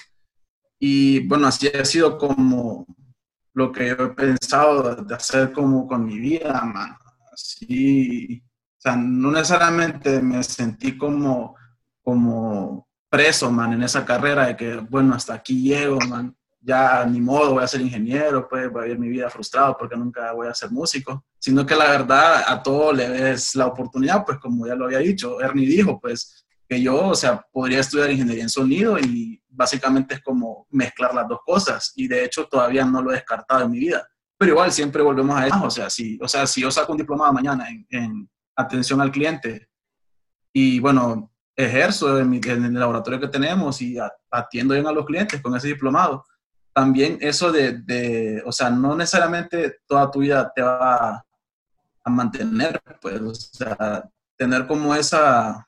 Y bueno, así ha sido como lo que yo he pensado de hacer como con mi vida, man. Así, o sea, no necesariamente me sentí como, como preso, man, en esa carrera de que, bueno, hasta aquí llego, man, ya ni modo, voy a ser ingeniero, pues voy a vivir mi vida frustrado porque nunca voy a ser músico, sino que la verdad a todo le ves la oportunidad, pues como ya lo había dicho, Ernie dijo, pues que yo, o sea, podría estudiar ingeniería en sonido y básicamente es como mezclar las dos cosas. Y de hecho todavía no lo he descartado en mi vida, pero igual siempre volvemos a eso, o sea, si, o sea, si yo saco un diplomado mañana en, en atención al cliente y bueno, ejerzo en, el laboratorio que tenemos y atiendo bien a los clientes con ese diplomado. También eso de, de, o sea, no necesariamente toda tu vida te va a, mantener, pues, o sea, tener como esa,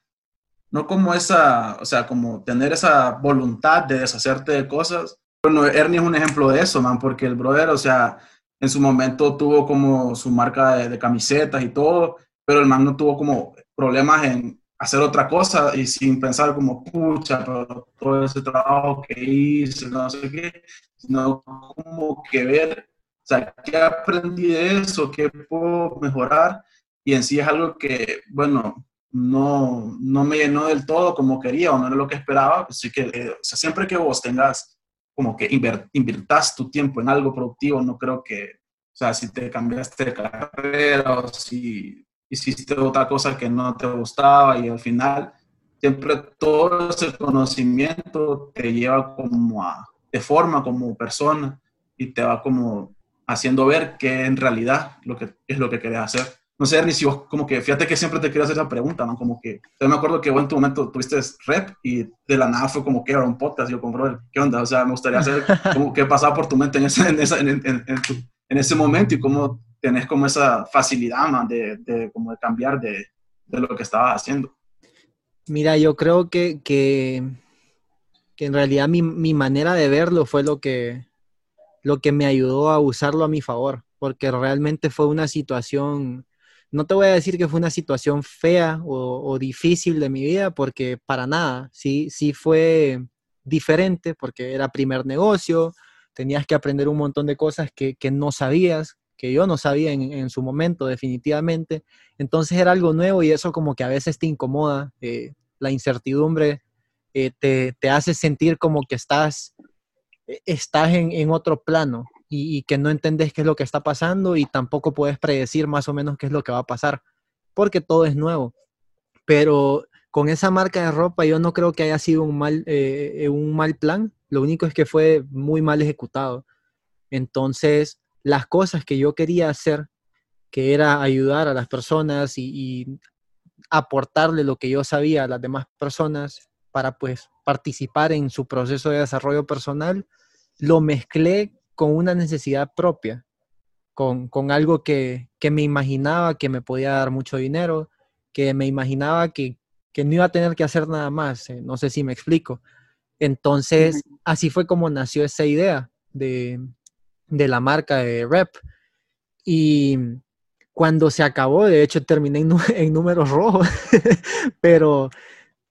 no como esa, o sea, como tener esa voluntad de deshacerte de cosas. Bueno, Ernie es un ejemplo de eso, man, porque el brother, o sea, en su momento tuvo como su marca de, de camisetas y todo, pero el man no tuvo como problemas en hacer otra cosa y sin pensar como, pucha, pero todo ese trabajo que hice, no sé qué, sino como que ver, o sea, qué aprendí de eso, qué puedo mejorar. Y en sí es algo que, bueno, no, no me llenó del todo como quería o no era lo que esperaba, así que, eh, o sea, siempre que vos tengas como que invirtas tu tiempo en algo productivo, no creo que, o sea, si te cambiaste de carrera o si hiciste otra cosa que no te gustaba y al final siempre todo ese conocimiento te lleva como a, te forma como persona y te va como haciendo ver que en realidad lo que es lo que querés hacer. No sé, ni si vos como que, fíjate que siempre te quiero hacer esa pregunta, ¿no? Como que, yo me acuerdo que vos en tu momento tuviste rep y de la nada fue como que era un podcast, yo brother, ¿qué onda? O sea, me gustaría saber como qué pasaba por tu mente en ese, en, en, en ese momento y cómo tenés como esa facilidad de, de, como de cambiar de, de, lo que estabas haciendo. Mira, yo creo que, que, que en realidad mi, mi, manera de verlo fue lo que, lo que me ayudó a usarlo a mi favor, porque realmente fue una situación, no te voy a decir que fue una situación fea o, o difícil de mi vida, porque para nada, sí, sí fue diferente, porque era primer negocio, tenías que aprender un montón de cosas que, que no sabías, que yo no sabía en, su momento definitivamente. Entonces era algo nuevo y eso como que a veces te incomoda. Eh, la incertidumbre eh, te, hace sentir como que estás, eh, estás en, otro plano y, que no entendés qué es lo que está pasando y tampoco puedes predecir más o menos qué es lo que va a pasar, porque todo es nuevo. Pero con esa marca de ropa yo no creo que haya sido un mal, un mal plan, lo único es que fue muy mal ejecutado. Entonces, las cosas que yo quería hacer, que era ayudar a las personas y, aportarle lo que yo sabía a las demás personas para pues participar en su proceso de desarrollo personal, lo mezclé con una necesidad propia, con, algo que, me imaginaba que me podía dar mucho dinero, que me imaginaba que, no iba a tener que hacer nada más, eh, no sé si me explico. Entonces, así fue como nació esa idea de, de la marca de Rep. Y cuando se acabó, de hecho terminé en, números rojos, pero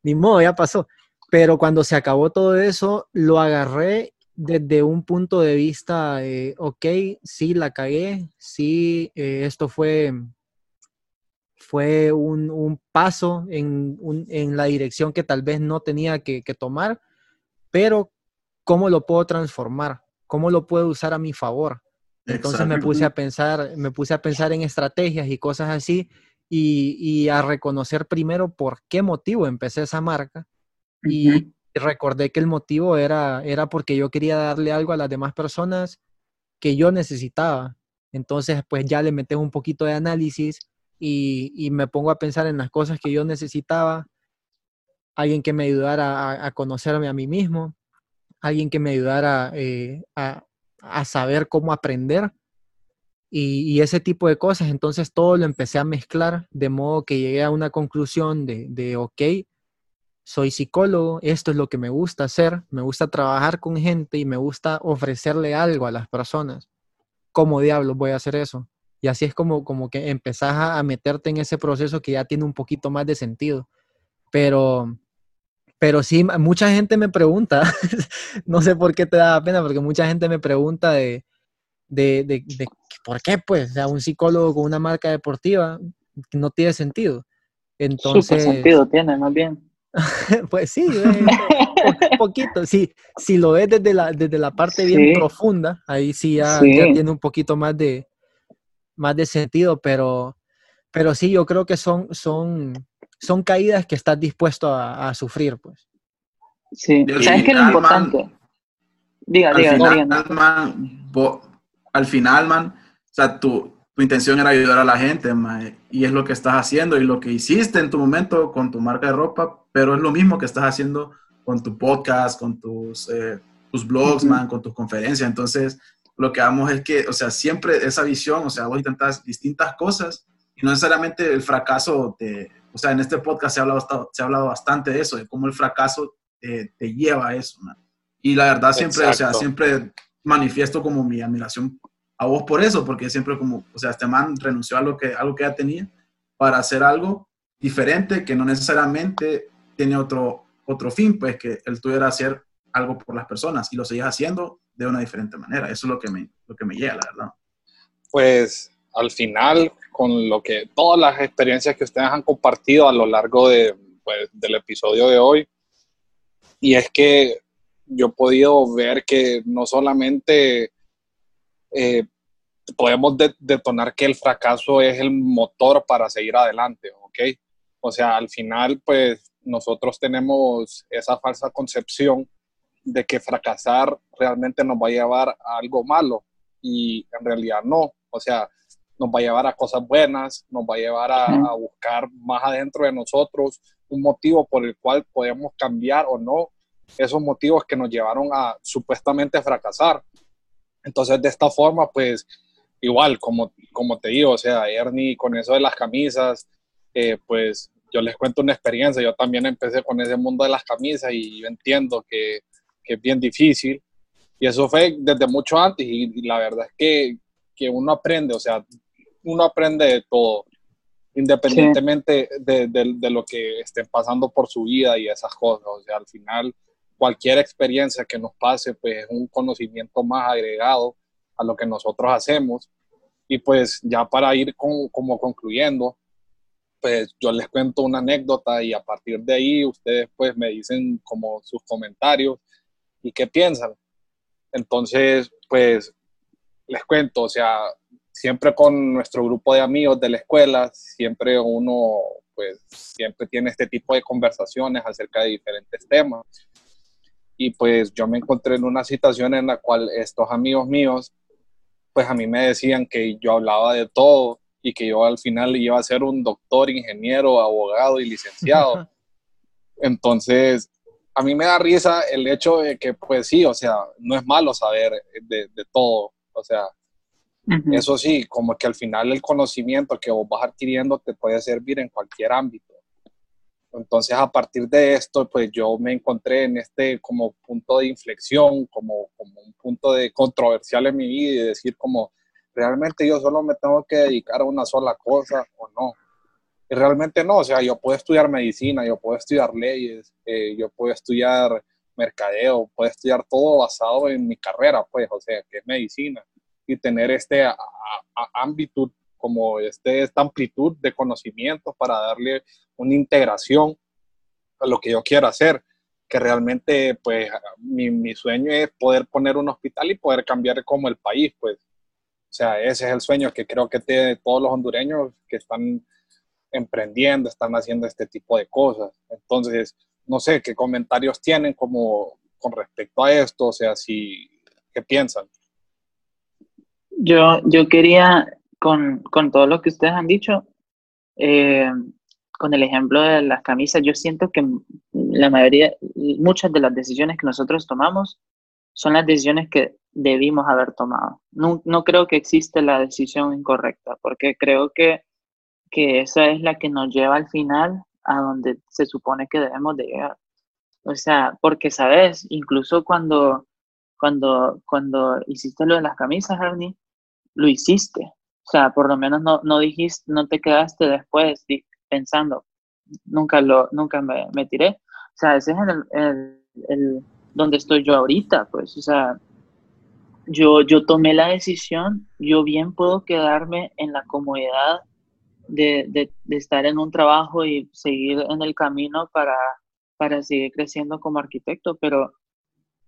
ni modo, ya pasó. Pero cuando se acabó todo eso, lo agarré desde un punto de vista, ok, sí, la cagué, sí, eh, esto fue, fue un, paso en, la dirección que tal vez no tenía que tomar, pero ¿cómo lo puedo transformar? ¿Cómo lo puedo usar a mi favor? Entonces me puse a pensar, me puse a pensar en estrategias y cosas así y, a reconocer primero por qué motivo empecé esa marca y recordé que el motivo era, era porque yo quería darle algo a las demás personas que yo necesitaba. Entonces, pues ya le metes un poquito de análisis y, me pongo a pensar en las cosas que yo necesitaba, alguien que me ayudara a, conocerme a mí mismo, alguien que me ayudara eh, a, saber cómo aprender y, ese tipo de cosas. Entonces todo lo empecé a mezclar de modo que llegué a una conclusión de, de, ok, soy psicólogo, esto es lo que me gusta hacer, me gusta trabajar con gente y me gusta ofrecerle algo a las personas. ¿Cómo diablos voy a hacer eso? Y así es como, como que empezás a, meterte en ese proceso que ya tiene un poquito más de sentido. Pero, pero sí, mucha gente me pregunta, no sé por qué te da pena, porque mucha gente me pregunta de, de, de, de por qué, pues, o sea, un psicólogo con una marca deportiva no tiene sentido. Entonces... sentido tiene, más bien. pues sí, un poquito. Sí, si lo ves desde la, desde la parte bien profunda, ahí sí ya, tiene un poquito más de, más de sentido, pero, pero sí, yo creo que son, son, son caídas que estás dispuesto a, sufrir, pues. Sí, ¿sabes qué es lo importante? Diga, al diga, final, man, al final, man, o sea, tu, tu intención era ayudar a la gente, man, y es lo que estás haciendo y lo que hiciste en tu momento con tu marca de ropa, pero es lo mismo que estás haciendo con tu podcast, con tus, eh, tus blogs, man, con tus conferencias. Entonces, lo que vamos es que, o sea, siempre esa visión, o sea, vos intentás distintas cosas y no necesariamente el fracaso de, o sea, en este podcast se ha hablado, se ha hablado bastante de eso, de cómo el fracaso te, lleva a eso, Y la verdad siempre, o sea, siempre manifiesto como mi admiración a vos por eso, porque siempre como, o sea, este man renunció a lo que, algo que ya tenía para hacer algo diferente que no necesariamente tiene otro, otro fin, pues que él tuviera hacer algo por las personas y lo seguís haciendo de una diferente manera. Eso es lo que me, lo que me llega, la verdad. Pues al final, con lo que todas las experiencias que ustedes han compartido a lo largo de, pues, del episodio de hoy, y es que yo he podido ver que no solamente eh, podemos detonar que el fracaso es el motor para seguir adelante, ¿ok? O sea, al final, pues nosotros tenemos esa falsa concepción de que fracasar realmente nos va a llevar a algo malo y en realidad no, o sea, nos va a llevar a cosas buenas, nos va a llevar a, buscar más adentro de nosotros un motivo por el cual podemos cambiar o no esos motivos que nos llevaron a supuestamente fracasar. Entonces, de esta forma, pues igual, como, como te digo, o sea, Ernie con eso de las camisas, eh, pues yo les cuento una experiencia, yo también empecé con ese mundo de las camisas y yo entiendo que que es bien difícil. Y eso fue desde mucho antes y, la verdad es que, que, uno aprende, o sea, uno aprende de todo, independientemente de, de, lo que estén pasando por su vida y esas cosas. O sea, al final, cualquier experiencia que nos pase, pues es un conocimiento más agregado a lo que nosotros hacemos. Y pues ya para ir como concluyendo, pues yo les cuento una anécdota y a partir de ahí ustedes pues me dicen como sus comentarios y qué piensan. Entonces, pues les cuento, o sea, siempre con nuestro grupo de amigos de la escuela, siempre uno, pues, siempre tiene este tipo de conversaciones acerca de diferentes temas. Y pues yo me encontré en una situación en la cual estos amigos míos, pues a mí me decían que yo hablaba de todo y que yo al final iba a ser un doctor, ingeniero, abogado y licenciado. Entonces, a mí me da risa el hecho de que, pues sí, o sea, no es malo saber de, todo, o sea, eso sí, como que al final el conocimiento que vos vas adquiriendo te puede servir en cualquier ámbito. Entonces, a partir de esto, pues yo me encontré en este como punto de inflexión, como, como un punto de controversial en mi vida y decir como, realmente yo solo me tengo que dedicar a una sola cosa o no realmente no, o sea, yo puedo estudiar medicina, yo puedo estudiar leyes, eh, yo puedo estudiar mercadeo, puedo estudiar todo basado en mi carrera, pues, o sea, que es medicina, y tener este ámbito, como este, esta amplitud de conocimientos para darle una integración a lo que yo quiero hacer, que realmente, pues, mi, mi sueño es poder poner un hospital y poder cambiar como el país, pues, o sea, ese es el sueño que creo que tiene todos los hondureños que están emprendiendo, están haciendo este tipo de cosas. Entonces, no sé qué comentarios tienen como con respecto a esto, o sea, si, ¿qué piensan? Yo, yo quería, con, con todo lo que ustedes han dicho, eh, con el ejemplo de las camisas, yo siento que la mayoría, muchas de las decisiones que nosotros tomamos son las decisiones que debimos haber tomado. No, no creo que existe la decisión incorrecta, porque creo que, que esa es la que nos lleva al final a donde se supone que debemos de llegar. O sea, porque, ¿sabes? Incluso cuando, cuando, cuando hiciste lo de las camisas, Ernie, lo hiciste. O sea, por lo menos no, no dijiste, no te quedaste después pensando, nunca, lo, nunca me, me tiré. O sea, ese es el, el, donde estoy yo ahorita, pues, o sea, yo, yo tomé la decisión, yo bien puedo quedarme en la comodidad de, de, de, estar en un trabajo y seguir en el camino para, para seguir creciendo como arquitecto, pero,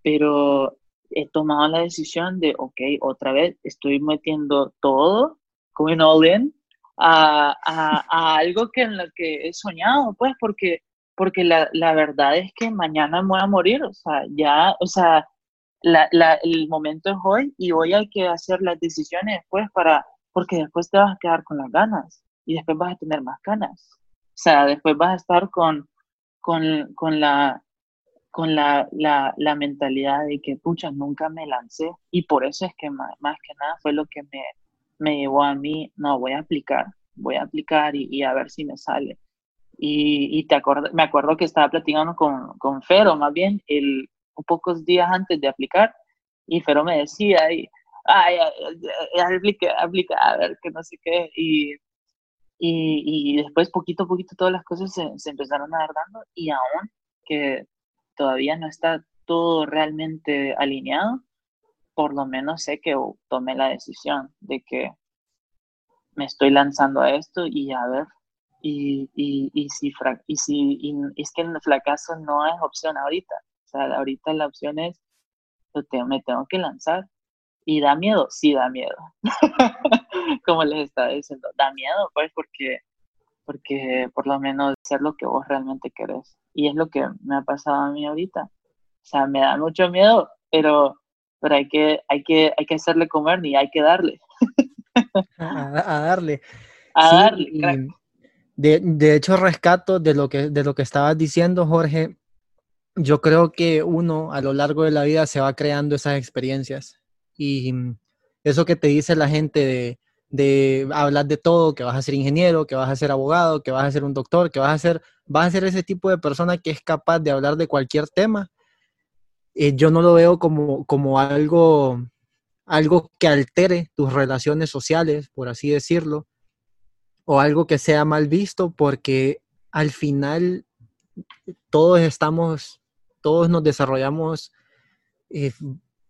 pero he tomado la decisión de, ok, otra vez estoy metiendo todo, going all in, a, a, a algo que en lo que he soñado, pues, porque, porque la, la, verdad es que mañana me voy a morir, o sea, ya, o sea, la, la, el momento es hoy y hoy hay que hacer las decisiones después para, porque después te vas a quedar con las ganas y después vas a tener más ganas. O sea, después vas a estar con, con, con la, con la, la, la, mentalidad de que, pucha, nunca me lancé. Y por eso es que más, más que nada fue lo que me, me llevó a mí, no, voy a aplicar, voy a aplicar y, y a ver si me sale. Y, y te acuerdo, me acuerdo que estaba platicando con, con Fero, más bien, el, pocos días antes de aplicar, y Fero me decía, y, ay, aplica, aplica, a ver, que no sé qué, y y, y, después, poquito a poquito, todas las cosas se, se, empezaron a dar dando y aún que todavía no está todo realmente alineado, por lo menos sé que tomé la decisión de que me estoy lanzando a esto y a ver, y, y, y si, y si y es que el fracaso no es opción ahorita, o sea, ahorita la opción es, me tengo que lanzar ¿Y da miedo? Sí, da miedo. Como les estaba diciendo, da miedo, pues, porque, porque por lo menos ser lo que vos realmente querés. Y es lo que me ha pasado a mí ahorita. O sea, me da mucho miedo, pero, pero hay, que, hay, que, hay que hacerle comer ni hay que darle. a, darle. A sí, darle. De, de, hecho, rescato de lo, que, de lo que estabas diciendo, Jorge. Yo creo que uno a lo largo de la vida se va creando esas experiencias y eso que te dice la gente de, de hablar de todo, que vas a ser ingeniero, que vas a ser abogado, que vas a ser un doctor, que vas a ser, vas a ser ese tipo de persona que es capaz de hablar de cualquier tema, eh, yo no lo veo como, como algo, algo que altere tus relaciones sociales, por así decirlo, o algo que sea mal visto, porque al final todos estamos, todos nos desarrollamos eh,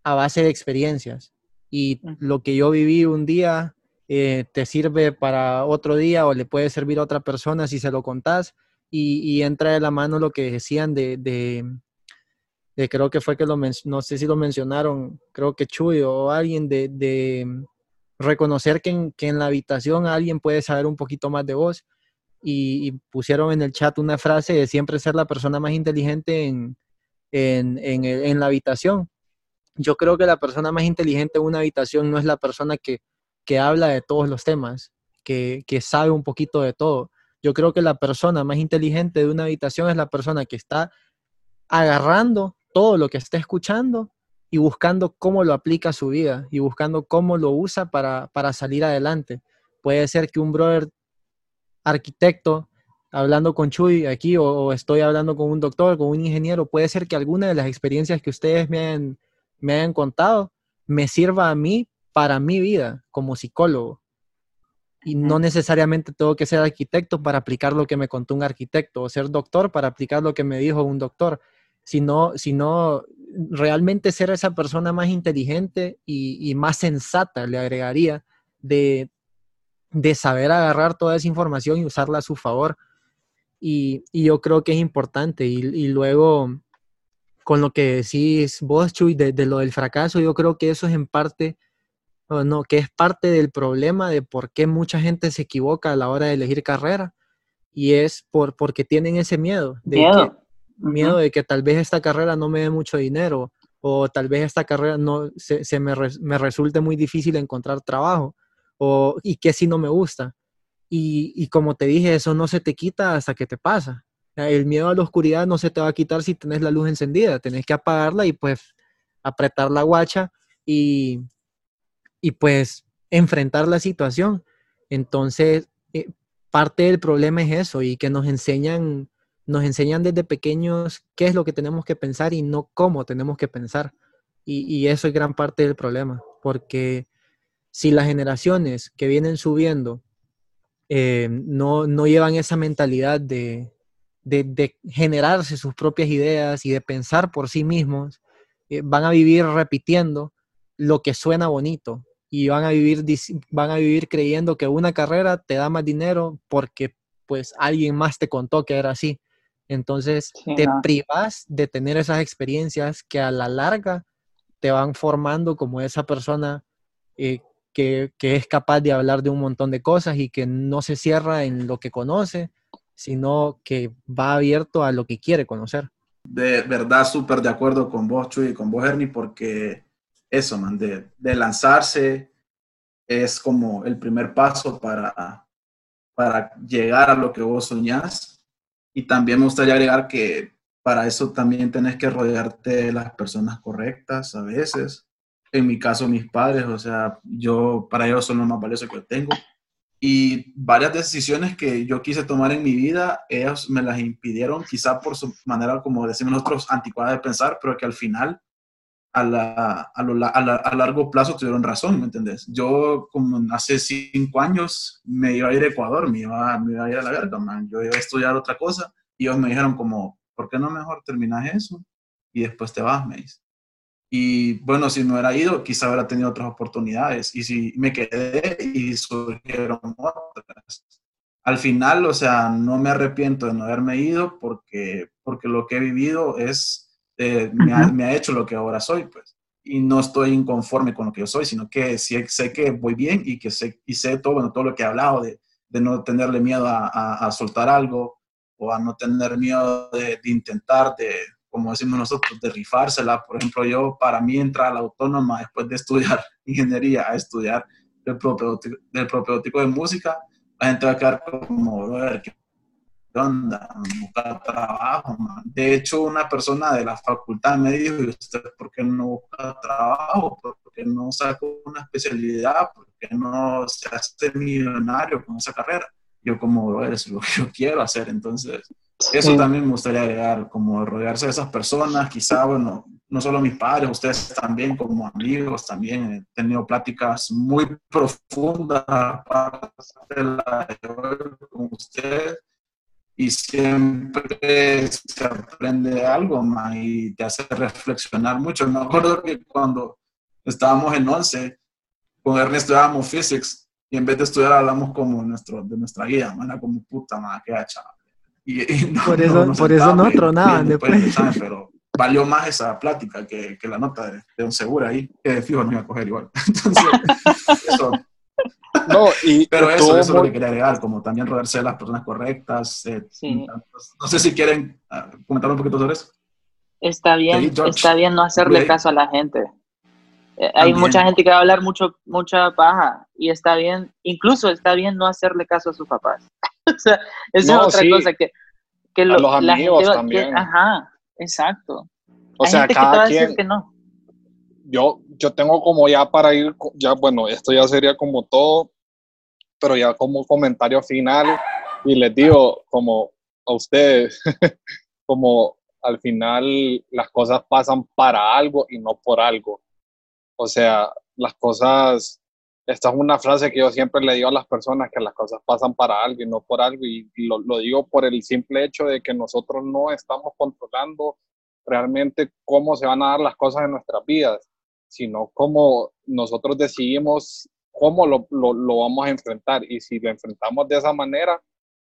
a base de experiencias. Y lo que yo viví un día eh, te sirve para otro día o le puede servir a otra persona si se lo contás. Y, entra de la mano lo que decían de, de, creo que fue que lo, no sé si lo mencionaron, creo que Chuy o alguien, de, de reconocer que en, que en, la habitación alguien puede saber un poquito más de vos. Y, pusieron en el chat una frase de siempre ser la persona más inteligente en, en, en la habitación yo creo que la persona más inteligente en una habitación no es la persona que, que habla de todos los temas, que, sabe un poquito de todo. Yo creo que la persona más inteligente de una habitación es la persona que está agarrando todo lo que está escuchando y buscando cómo lo aplica a su vida y buscando cómo lo usa para, para salir adelante. Puede ser que un brother arquitecto hablando con Chuy aquí o, o, estoy hablando con un doctor, con un ingeniero, puede ser que alguna de las experiencias que ustedes me han me hayan contado me sirva a mí para mi vida como psicólogo. Y no necesariamente tengo que ser arquitecto para aplicar lo que me contó un arquitecto o ser doctor para aplicar lo que me dijo un doctor, sino, sino realmente ser esa persona más inteligente y, y más sensata, le agregaría, de, de, saber agarrar toda esa información y usarla a su favor. Y, y yo creo que es importante. Y, y luego con lo que decís vos, Chuy, de, de, lo del fracaso, yo creo que eso es en parte, no, que es parte del problema de por qué mucha gente se equivoca a la hora de elegir carrera. Y es por, porque tienen ese miedo, de miedo. Que, miedo de que tal vez esta carrera no me dé mucho dinero, o tal vez esta carrera no se, me, me, resulte muy difícil encontrar trabajo, o y que si no me gusta. Y, y, como te dije, eso no se te quita hasta que te pasa. El miedo a la oscuridad no se te va a quitar si tenés la luz encendida, tenés que apagarla y pues apretar la guacha y, y pues enfrentar la situación. Entonces, eh, parte del problema es eso y que nos enseñan, nos enseñan desde pequeños qué es lo que tenemos que pensar y no cómo tenemos que pensar. Y, eso es gran parte del problema, porque si las generaciones que vienen subiendo eh, no, no, llevan esa mentalidad de, de, generarse sus propias ideas y de pensar por sí mismos, eh, van a vivir repitiendo lo que suena bonito, y van a vivir, van a vivir creyendo que una carrera te da más dinero porque pues alguien más te contó que era así. Entonces te privas de tener esas experiencias que a la larga te van formando como esa persona eh, que, que, es capaz de hablar de un montón de cosas y que no se cierra en lo que conoce, sino que va abierto a lo que quiere conocer. De verdad, súper de acuerdo con vos, Chuy, y con vos, Ernie, porque eso, man, de, lanzarse es como el primer paso para, para llegar a lo que vos soñás. Y también me gustaría agregar que para eso también tenés que rodearte de las personas correctas a veces. En mi caso, mis padres, o sea, yo para ellos son lo más valioso que tengo. Y varias decisiones que yo quise tomar en mi vida, ellos me las impidieron, quizá por su manera, como decimos nosotros, anticuada de pensar, pero que al final a, la, a, largo plazo tuvieron razón, ¿me entendés? Yo, como hace cinco años, me iba a ir a Ecuador, me iba, me iba a ir a la verga, man. Yo iba a estudiar otra cosa y ellos me dijeron como, ¿por qué no mejor terminas eso y después te vas, me dice. Y bueno, si no hubiera ido, quizá hubiera tenido otras oportunidades. Y si me quedé y surgieron otras. Al final, o sea, no me arrepiento de no haberme ido porque, porque lo que he vivido es eh, me, ha, hecho lo que ahora soy, pues. Y no estoy inconforme con lo que yo soy, sino que sí, sé que voy bien y que sé, y sé todo, bueno, todo lo que he hablado de, de no tenerle miedo a, a, soltar algo o a no tener miedo de, de, intentar, de, como decimos nosotros, de rifársela. Por ejemplo, yo, para mí, entrar a la autónoma después de estudiar ingeniería, a estudiar el propio, del propio de música, la gente va a quedar como, a ver, onda? Buscar trabajo, De hecho, una persona de la facultad me dijo, ¿y usted por qué no busca trabajo? ¿Por qué no saca una especialidad? ¿Por qué no se hace millonario con esa carrera? Yo como, es lo que yo quiero hacer, entonces... Eso también me gustaría agregar, como rodearse de esas personas, quizá, bueno, no solo mis padres, ustedes también como amigos, también he tenido pláticas muy profundas para con ustedes y siempre se aprende algo más y te hace reflexionar mucho. Me acuerdo que cuando estábamos en 11, con Ernesto estudiábamos physics y en vez de estudiar hablamos como nuestro, de nuestra guía, mana, como puta, madre, qué hacha. Y, por eso no, por eso no tronaban después. pero valió más esa plática que, que la nota de, de un seguro ahí, que fijo no iba a coger igual. Entonces, eso no, y Pero eso, es lo que quería agregar, como también rodearse de las personas correctas. Eh, no sé si quieren ah, comentar un poquito sobre eso. Está bien, está bien no hacerle caso a la gente. Eh, hay mucha gente que va a hablar mucho, mucha paja y está bien, incluso está bien no hacerle caso a sus papás. o sea, esa es otra cosa que, que a los amigos también. ajá, exacto. O sea, cada quien, que no. Yo, yo tengo como ya para ir, ya bueno, esto ya sería como todo, pero ya como comentario final, y les digo, como a ustedes, como al final las cosas pasan para algo y no por algo. O sea, las cosas, esta es una frase que yo siempre le digo a las personas, que las cosas pasan para algo y no por algo, y lo, lo digo por el simple hecho de que nosotros no estamos controlando realmente cómo se van a dar las cosas en nuestras vidas sino cómo nosotros decidimos cómo lo, lo, vamos a enfrentar. Y si lo enfrentamos de esa manera,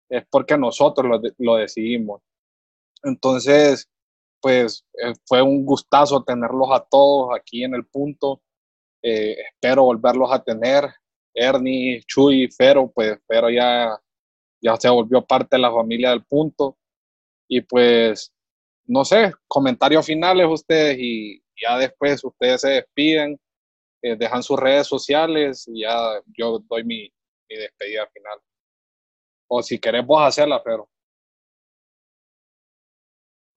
es porque nosotros lo, lo decidimos. Entonces, pues eh, fue un gustazo tenerlos a todos aquí en el punto. Eh, espero volverlos a tener. Ernie, Chuy, Fero, pues Fero ya, ya se volvió parte de la familia del punto. Y pues, no sé, comentarios finales ustedes y, ya después ustedes se despiden, eh, dejan sus redes sociales y ya yo doy mi, mi despedida final. O si querés vos hacerla, pero.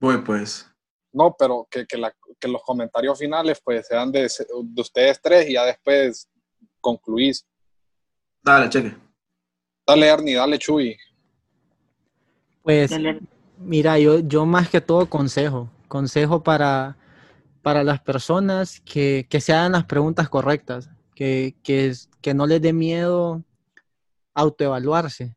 Voy pues. No, pero que, que, la, que los comentarios finales pues sean de, de ustedes tres y ya después concluís. Dale, cheque. Dale, Ernie, dale, Chuy. Pues, Dale. mira, yo, yo más que todo consejo, consejo para, para las personas que, que se hagan las preguntas correctas, que, que, no les dé miedo autoevaluarse.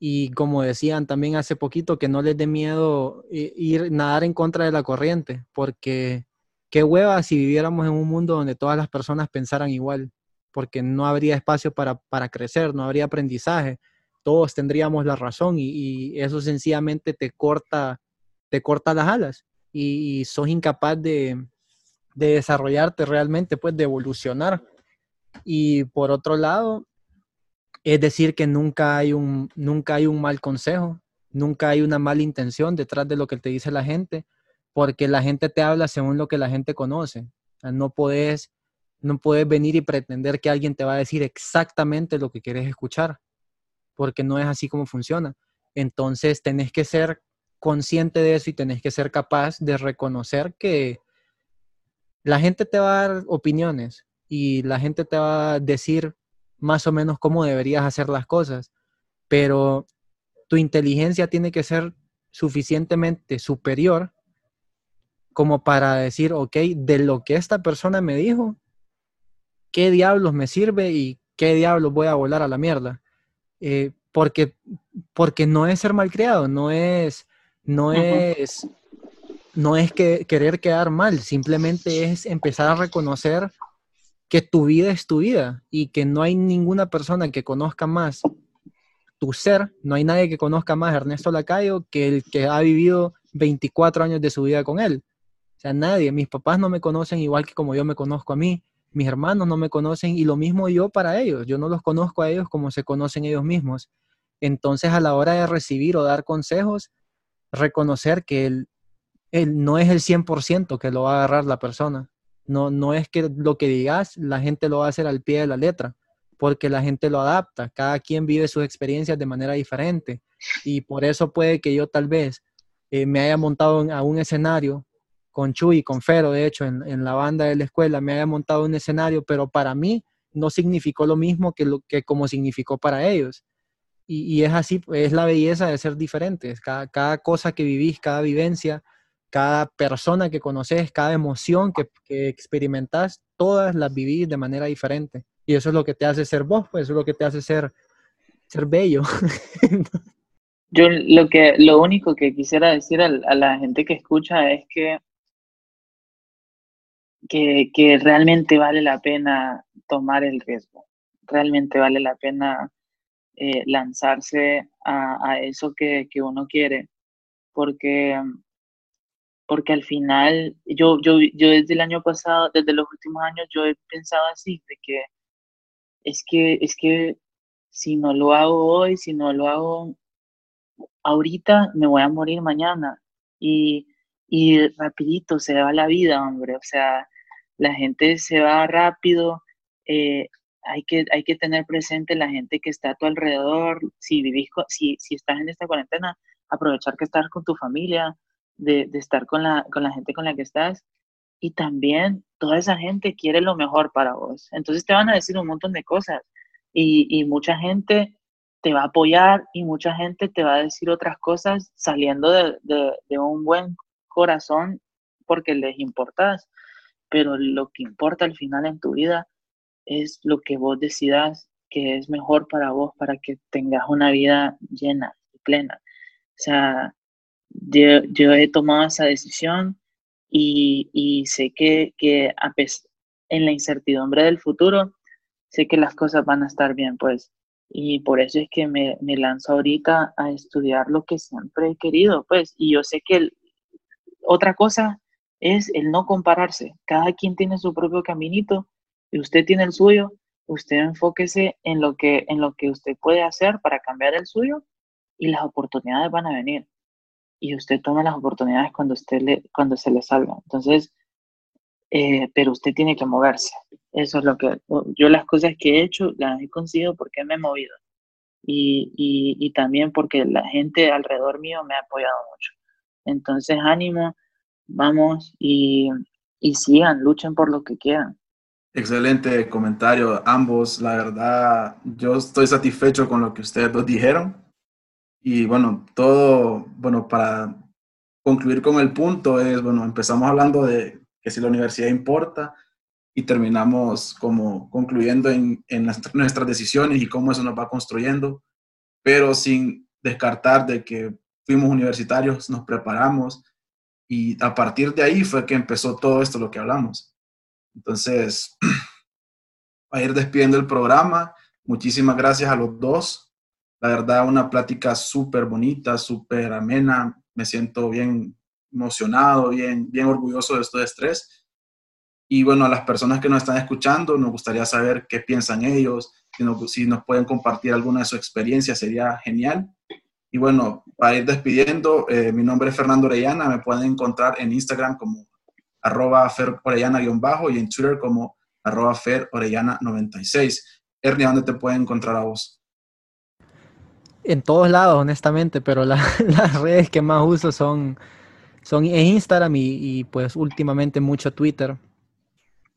Y como decían también hace poquito, que no les dé miedo ir nadar en contra de la corriente, porque qué hueva si viviéramos en un mundo donde todas las personas pensaran igual, porque no habría espacio para, para crecer, no habría aprendizaje, todos tendríamos la razón y, y eso sencillamente te corta, te corta las alas y, y sos incapaz de, de desarrollarte realmente, pues de evolucionar. Y por otro lado, es decir que nunca hay un, nunca hay un mal consejo, nunca hay una mala intención detrás de lo que te dice la gente, porque la gente te habla según lo que la gente conoce. No puedes, no puedes venir y pretender que alguien te va a decir exactamente lo que quieres escuchar, porque no es así como funciona. Entonces tenés que ser consciente de eso y tenés que ser capaz de reconocer que la gente te va a dar opiniones y la gente te va a decir más o menos cómo deberías hacer las cosas, pero tu inteligencia tiene que ser suficientemente superior como para decir, ok, de lo que esta persona me dijo, ¿qué diablos me sirve y qué diablos voy a volar a la mierda? Eh, porque, porque no es ser malcriado, no es, no es, no es que querer quedar mal, simplemente es empezar a reconocer que tu vida es tu vida y que no hay ninguna persona que conozca más tu ser, no hay nadie que conozca más a Ernesto Lacayo que el que ha vivido 24 años de su vida con él. O sea, nadie, mis papás no me conocen igual que como yo me conozco a mí, mis hermanos no me conocen y lo mismo yo para ellos, yo no los conozco a ellos como se conocen ellos mismos. Entonces a la hora de recibir o dar consejos, reconocer que el no es el 100% que lo va a agarrar la persona. No, no es que lo que digas la gente lo va a hacer al pie de la letra, porque la gente lo adapta. Cada quien vive sus experiencias de manera diferente. Y por eso puede que yo tal vez eh, me haya montado a un escenario con Chuy, con Fero, de hecho, en, en la banda de la escuela, me haya montado un escenario, pero para mí no significó lo mismo que, lo, que como significó para ellos. Y, es así, es la belleza de ser diferentes. Cada, cada cosa que vivís, cada vivencia, cada persona que conoces, cada emoción que, que experimentas, todas las vivís de manera diferente. Y eso es lo que te hace ser vos, pues eso es lo que te hace ser, ser bello. Yo lo que, lo único que quisiera decir a, la gente que escucha es que, que realmente vale la pena tomar el riesgo, realmente vale la pena eh, lanzarse a, a eso que, que uno quiere, porque, porque al final, yo, yo, yo desde el año pasado, desde los últimos años, yo he pensado así, de que es que, es que si no lo hago hoy, si no lo hago ahorita me voy a morir mañana. Y, y rapidito se va la vida, hombre, o sea, la gente se va rápido, eh, hay, que, hay que tener presente la gente que está a tu alrededor, si vivís, si, si estás en esta cuarentena, aprovechar que estás con tu familia, de, de estar con la, con la gente con la que estás, y también toda esa gente quiere lo mejor para vos, entonces te van a decir un montón de cosas, y, y mucha gente te va a apoyar y mucha gente te va a decir otras cosas saliendo de, de, de un buen corazón porque les importas, pero lo que importa al final en tu vida es lo que vos decidas que es mejor para vos, para que tengas una vida llena y plena. O sea, yo, yo he tomado esa decisión y, y sé que, que a pes- en la incertidumbre del futuro, sé que las cosas van a estar bien, pues. Y por eso es que me, me lanzo ahorita a estudiar lo que siempre he querido, pues. Y yo sé que otra cosa es el no compararse. Cada quien tiene su propio caminito y usted tiene el suyo. Usted enfóquese en lo que, en lo que usted puede hacer para cambiar el suyo y las oportunidades van a venir. Y usted toma las oportunidades cuando, usted le, cuando se le salga. Entonces, eh, pero usted tiene que moverse. Eso es lo que yo las cosas que he hecho las he conseguido porque me he movido y, y, también porque la gente alrededor mío me ha apoyado mucho. Entonces, ánimo, vamos y, y sigan, luchen por lo que quieran. Excelente comentario, ambos. La verdad, yo estoy satisfecho con lo que ustedes dos dijeron. Y bueno, todo, bueno, para concluir con el punto es, bueno, empezamos hablando de que si la universidad importa y terminamos como concluyendo en, en nuestras decisiones y cómo eso nos va construyendo, pero sin descartar de que fuimos universitarios, nos preparamos y a partir de ahí fue que empezó todo esto, lo que hablamos. Entonces, a ir despidiendo el programa, muchísimas gracias a los dos. La verdad, una plática súper bonita, súper amena. Me siento bien emocionado, bien, bien orgulloso de esto de estrés. Y bueno, a las personas que nos están escuchando, nos gustaría saber qué piensan ellos, si nos, pueden compartir alguna de su experiencia, sería genial. Y bueno, para ir despidiendo, eh, mi nombre es Fernando Orellana, me pueden encontrar en Instagram como arroba Fer Orellana-bajo y en Twitter como arroba Fer Orellana96. Ernie, ¿dónde te pueden encontrar a vos? En todos lados, honestamente, pero las redes que más uso son, son en Instagram y, y, pues últimamente mucho Twitter.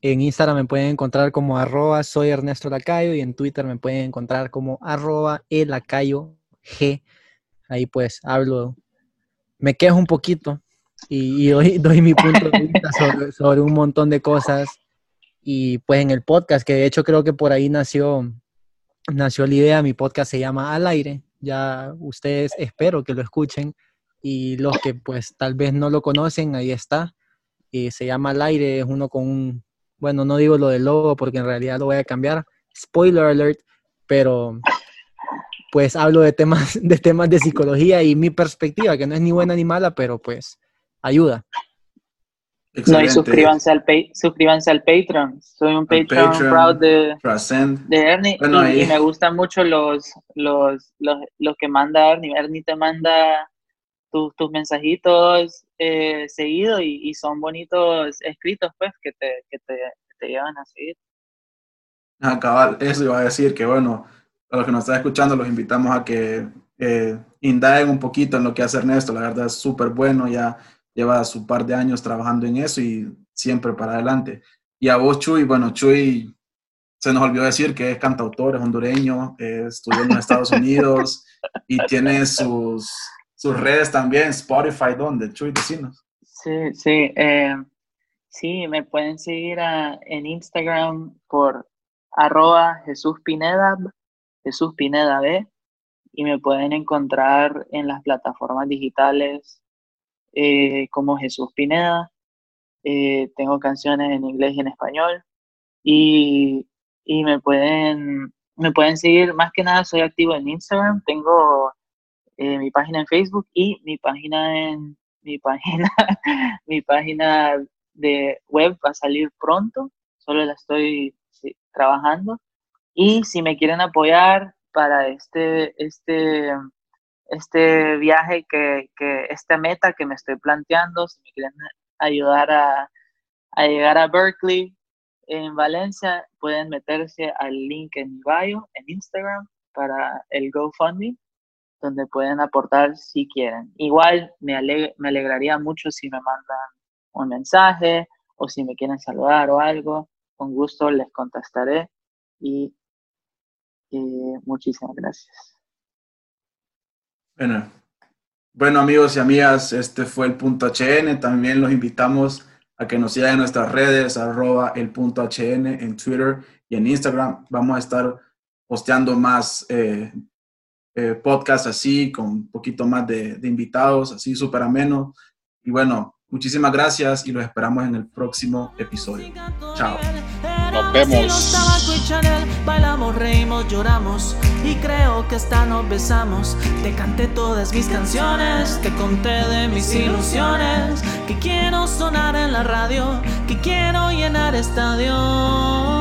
En Instagram me pueden encontrar como arroba soy Ernesto Lacayo y en Twitter me pueden encontrar como arroba elacayo G. Ahí pues hablo, me quejo un poquito y, doy, mi punto de vista sobre, un montón de cosas. Y pues en el podcast, que de hecho creo que por ahí nació, nació la idea, mi podcast se llama Al aire. Ya ustedes espero que lo escuchen y los que pues tal vez no lo conocen, ahí está. Y se llama Al aire, es uno con un, bueno, no digo lo del logo porque en realidad lo voy a cambiar. Spoiler alert, pero pues hablo de temas, de temas de psicología y mi perspectiva, que no es ni buena ni mala, pero pues ayuda. No, y suscríbanse al, suscríbanse al Patreon. Soy un Patreon, proud de, de Ernie y, me gustan mucho los, los, los, que manda Ernie. Ernie te manda tus, tus mensajitos eh, seguidos y, son bonitos escritos, pues, que te, que te, te llevan a seguir. Acabar, eso iba a decir que, bueno, a los que nos están escuchando, los invitamos a que eh, indaguen un poquito en lo que hace Ernesto. La verdad es súper bueno, ya lleva su par de años trabajando en eso y siempre para adelante. Y a vos, Chuy, bueno, Chuy se nos olvidó decir que es cantautor, es hondureño, estudió en Estados Unidos y tiene sus, sus redes también, Spotify, ¿dónde? Chuy, decinos. Sí, sí, eh, sí, me pueden seguir en Instagram por arroba Jesús Pineda Jesús Pineda B, y me pueden encontrar en las plataformas digitales eh, como Jesús Pineda. Eh, tengo canciones en inglés y en español. Y, y, me, pueden, me pueden seguir, más que nada soy activo en Instagram, tengo eh, mi página en Facebook y mi página en mi página, mi página de web va a salir pronto, solo la estoy trabajando. Y si me quieren apoyar para este, este, este viaje, que, que esta meta que me estoy planteando, si me quieren ayudar a, a llegar a Berkeley en Valencia, pueden meterse al link en mi bio en Instagram para el GoFundMe, donde pueden aportar si quieren. Igual me, me alegraría mucho si me mandan un mensaje o si me quieren saludar o algo, con gusto les contestaré y muchísimas gracias. Bueno, bueno amigos y amigas, este fue el punto HN. También los invitamos a que nos sigan en nuestras redes, arroba el punto HN en Twitter y en Instagram. Vamos a estar posteando más eh, eh, podcasts así, con un poquito más de, invitados, así súper ameno. Y bueno, muchísimas gracias y los esperamos en el próximo episodio. Chao. Nos vemos. Bailamos, reímos, lloramos y creo que hasta nos besamos. Te canté todas mis canciones, te conté de mis ilusiones. Que quiero sonar en la radio, que quiero llenar estadios.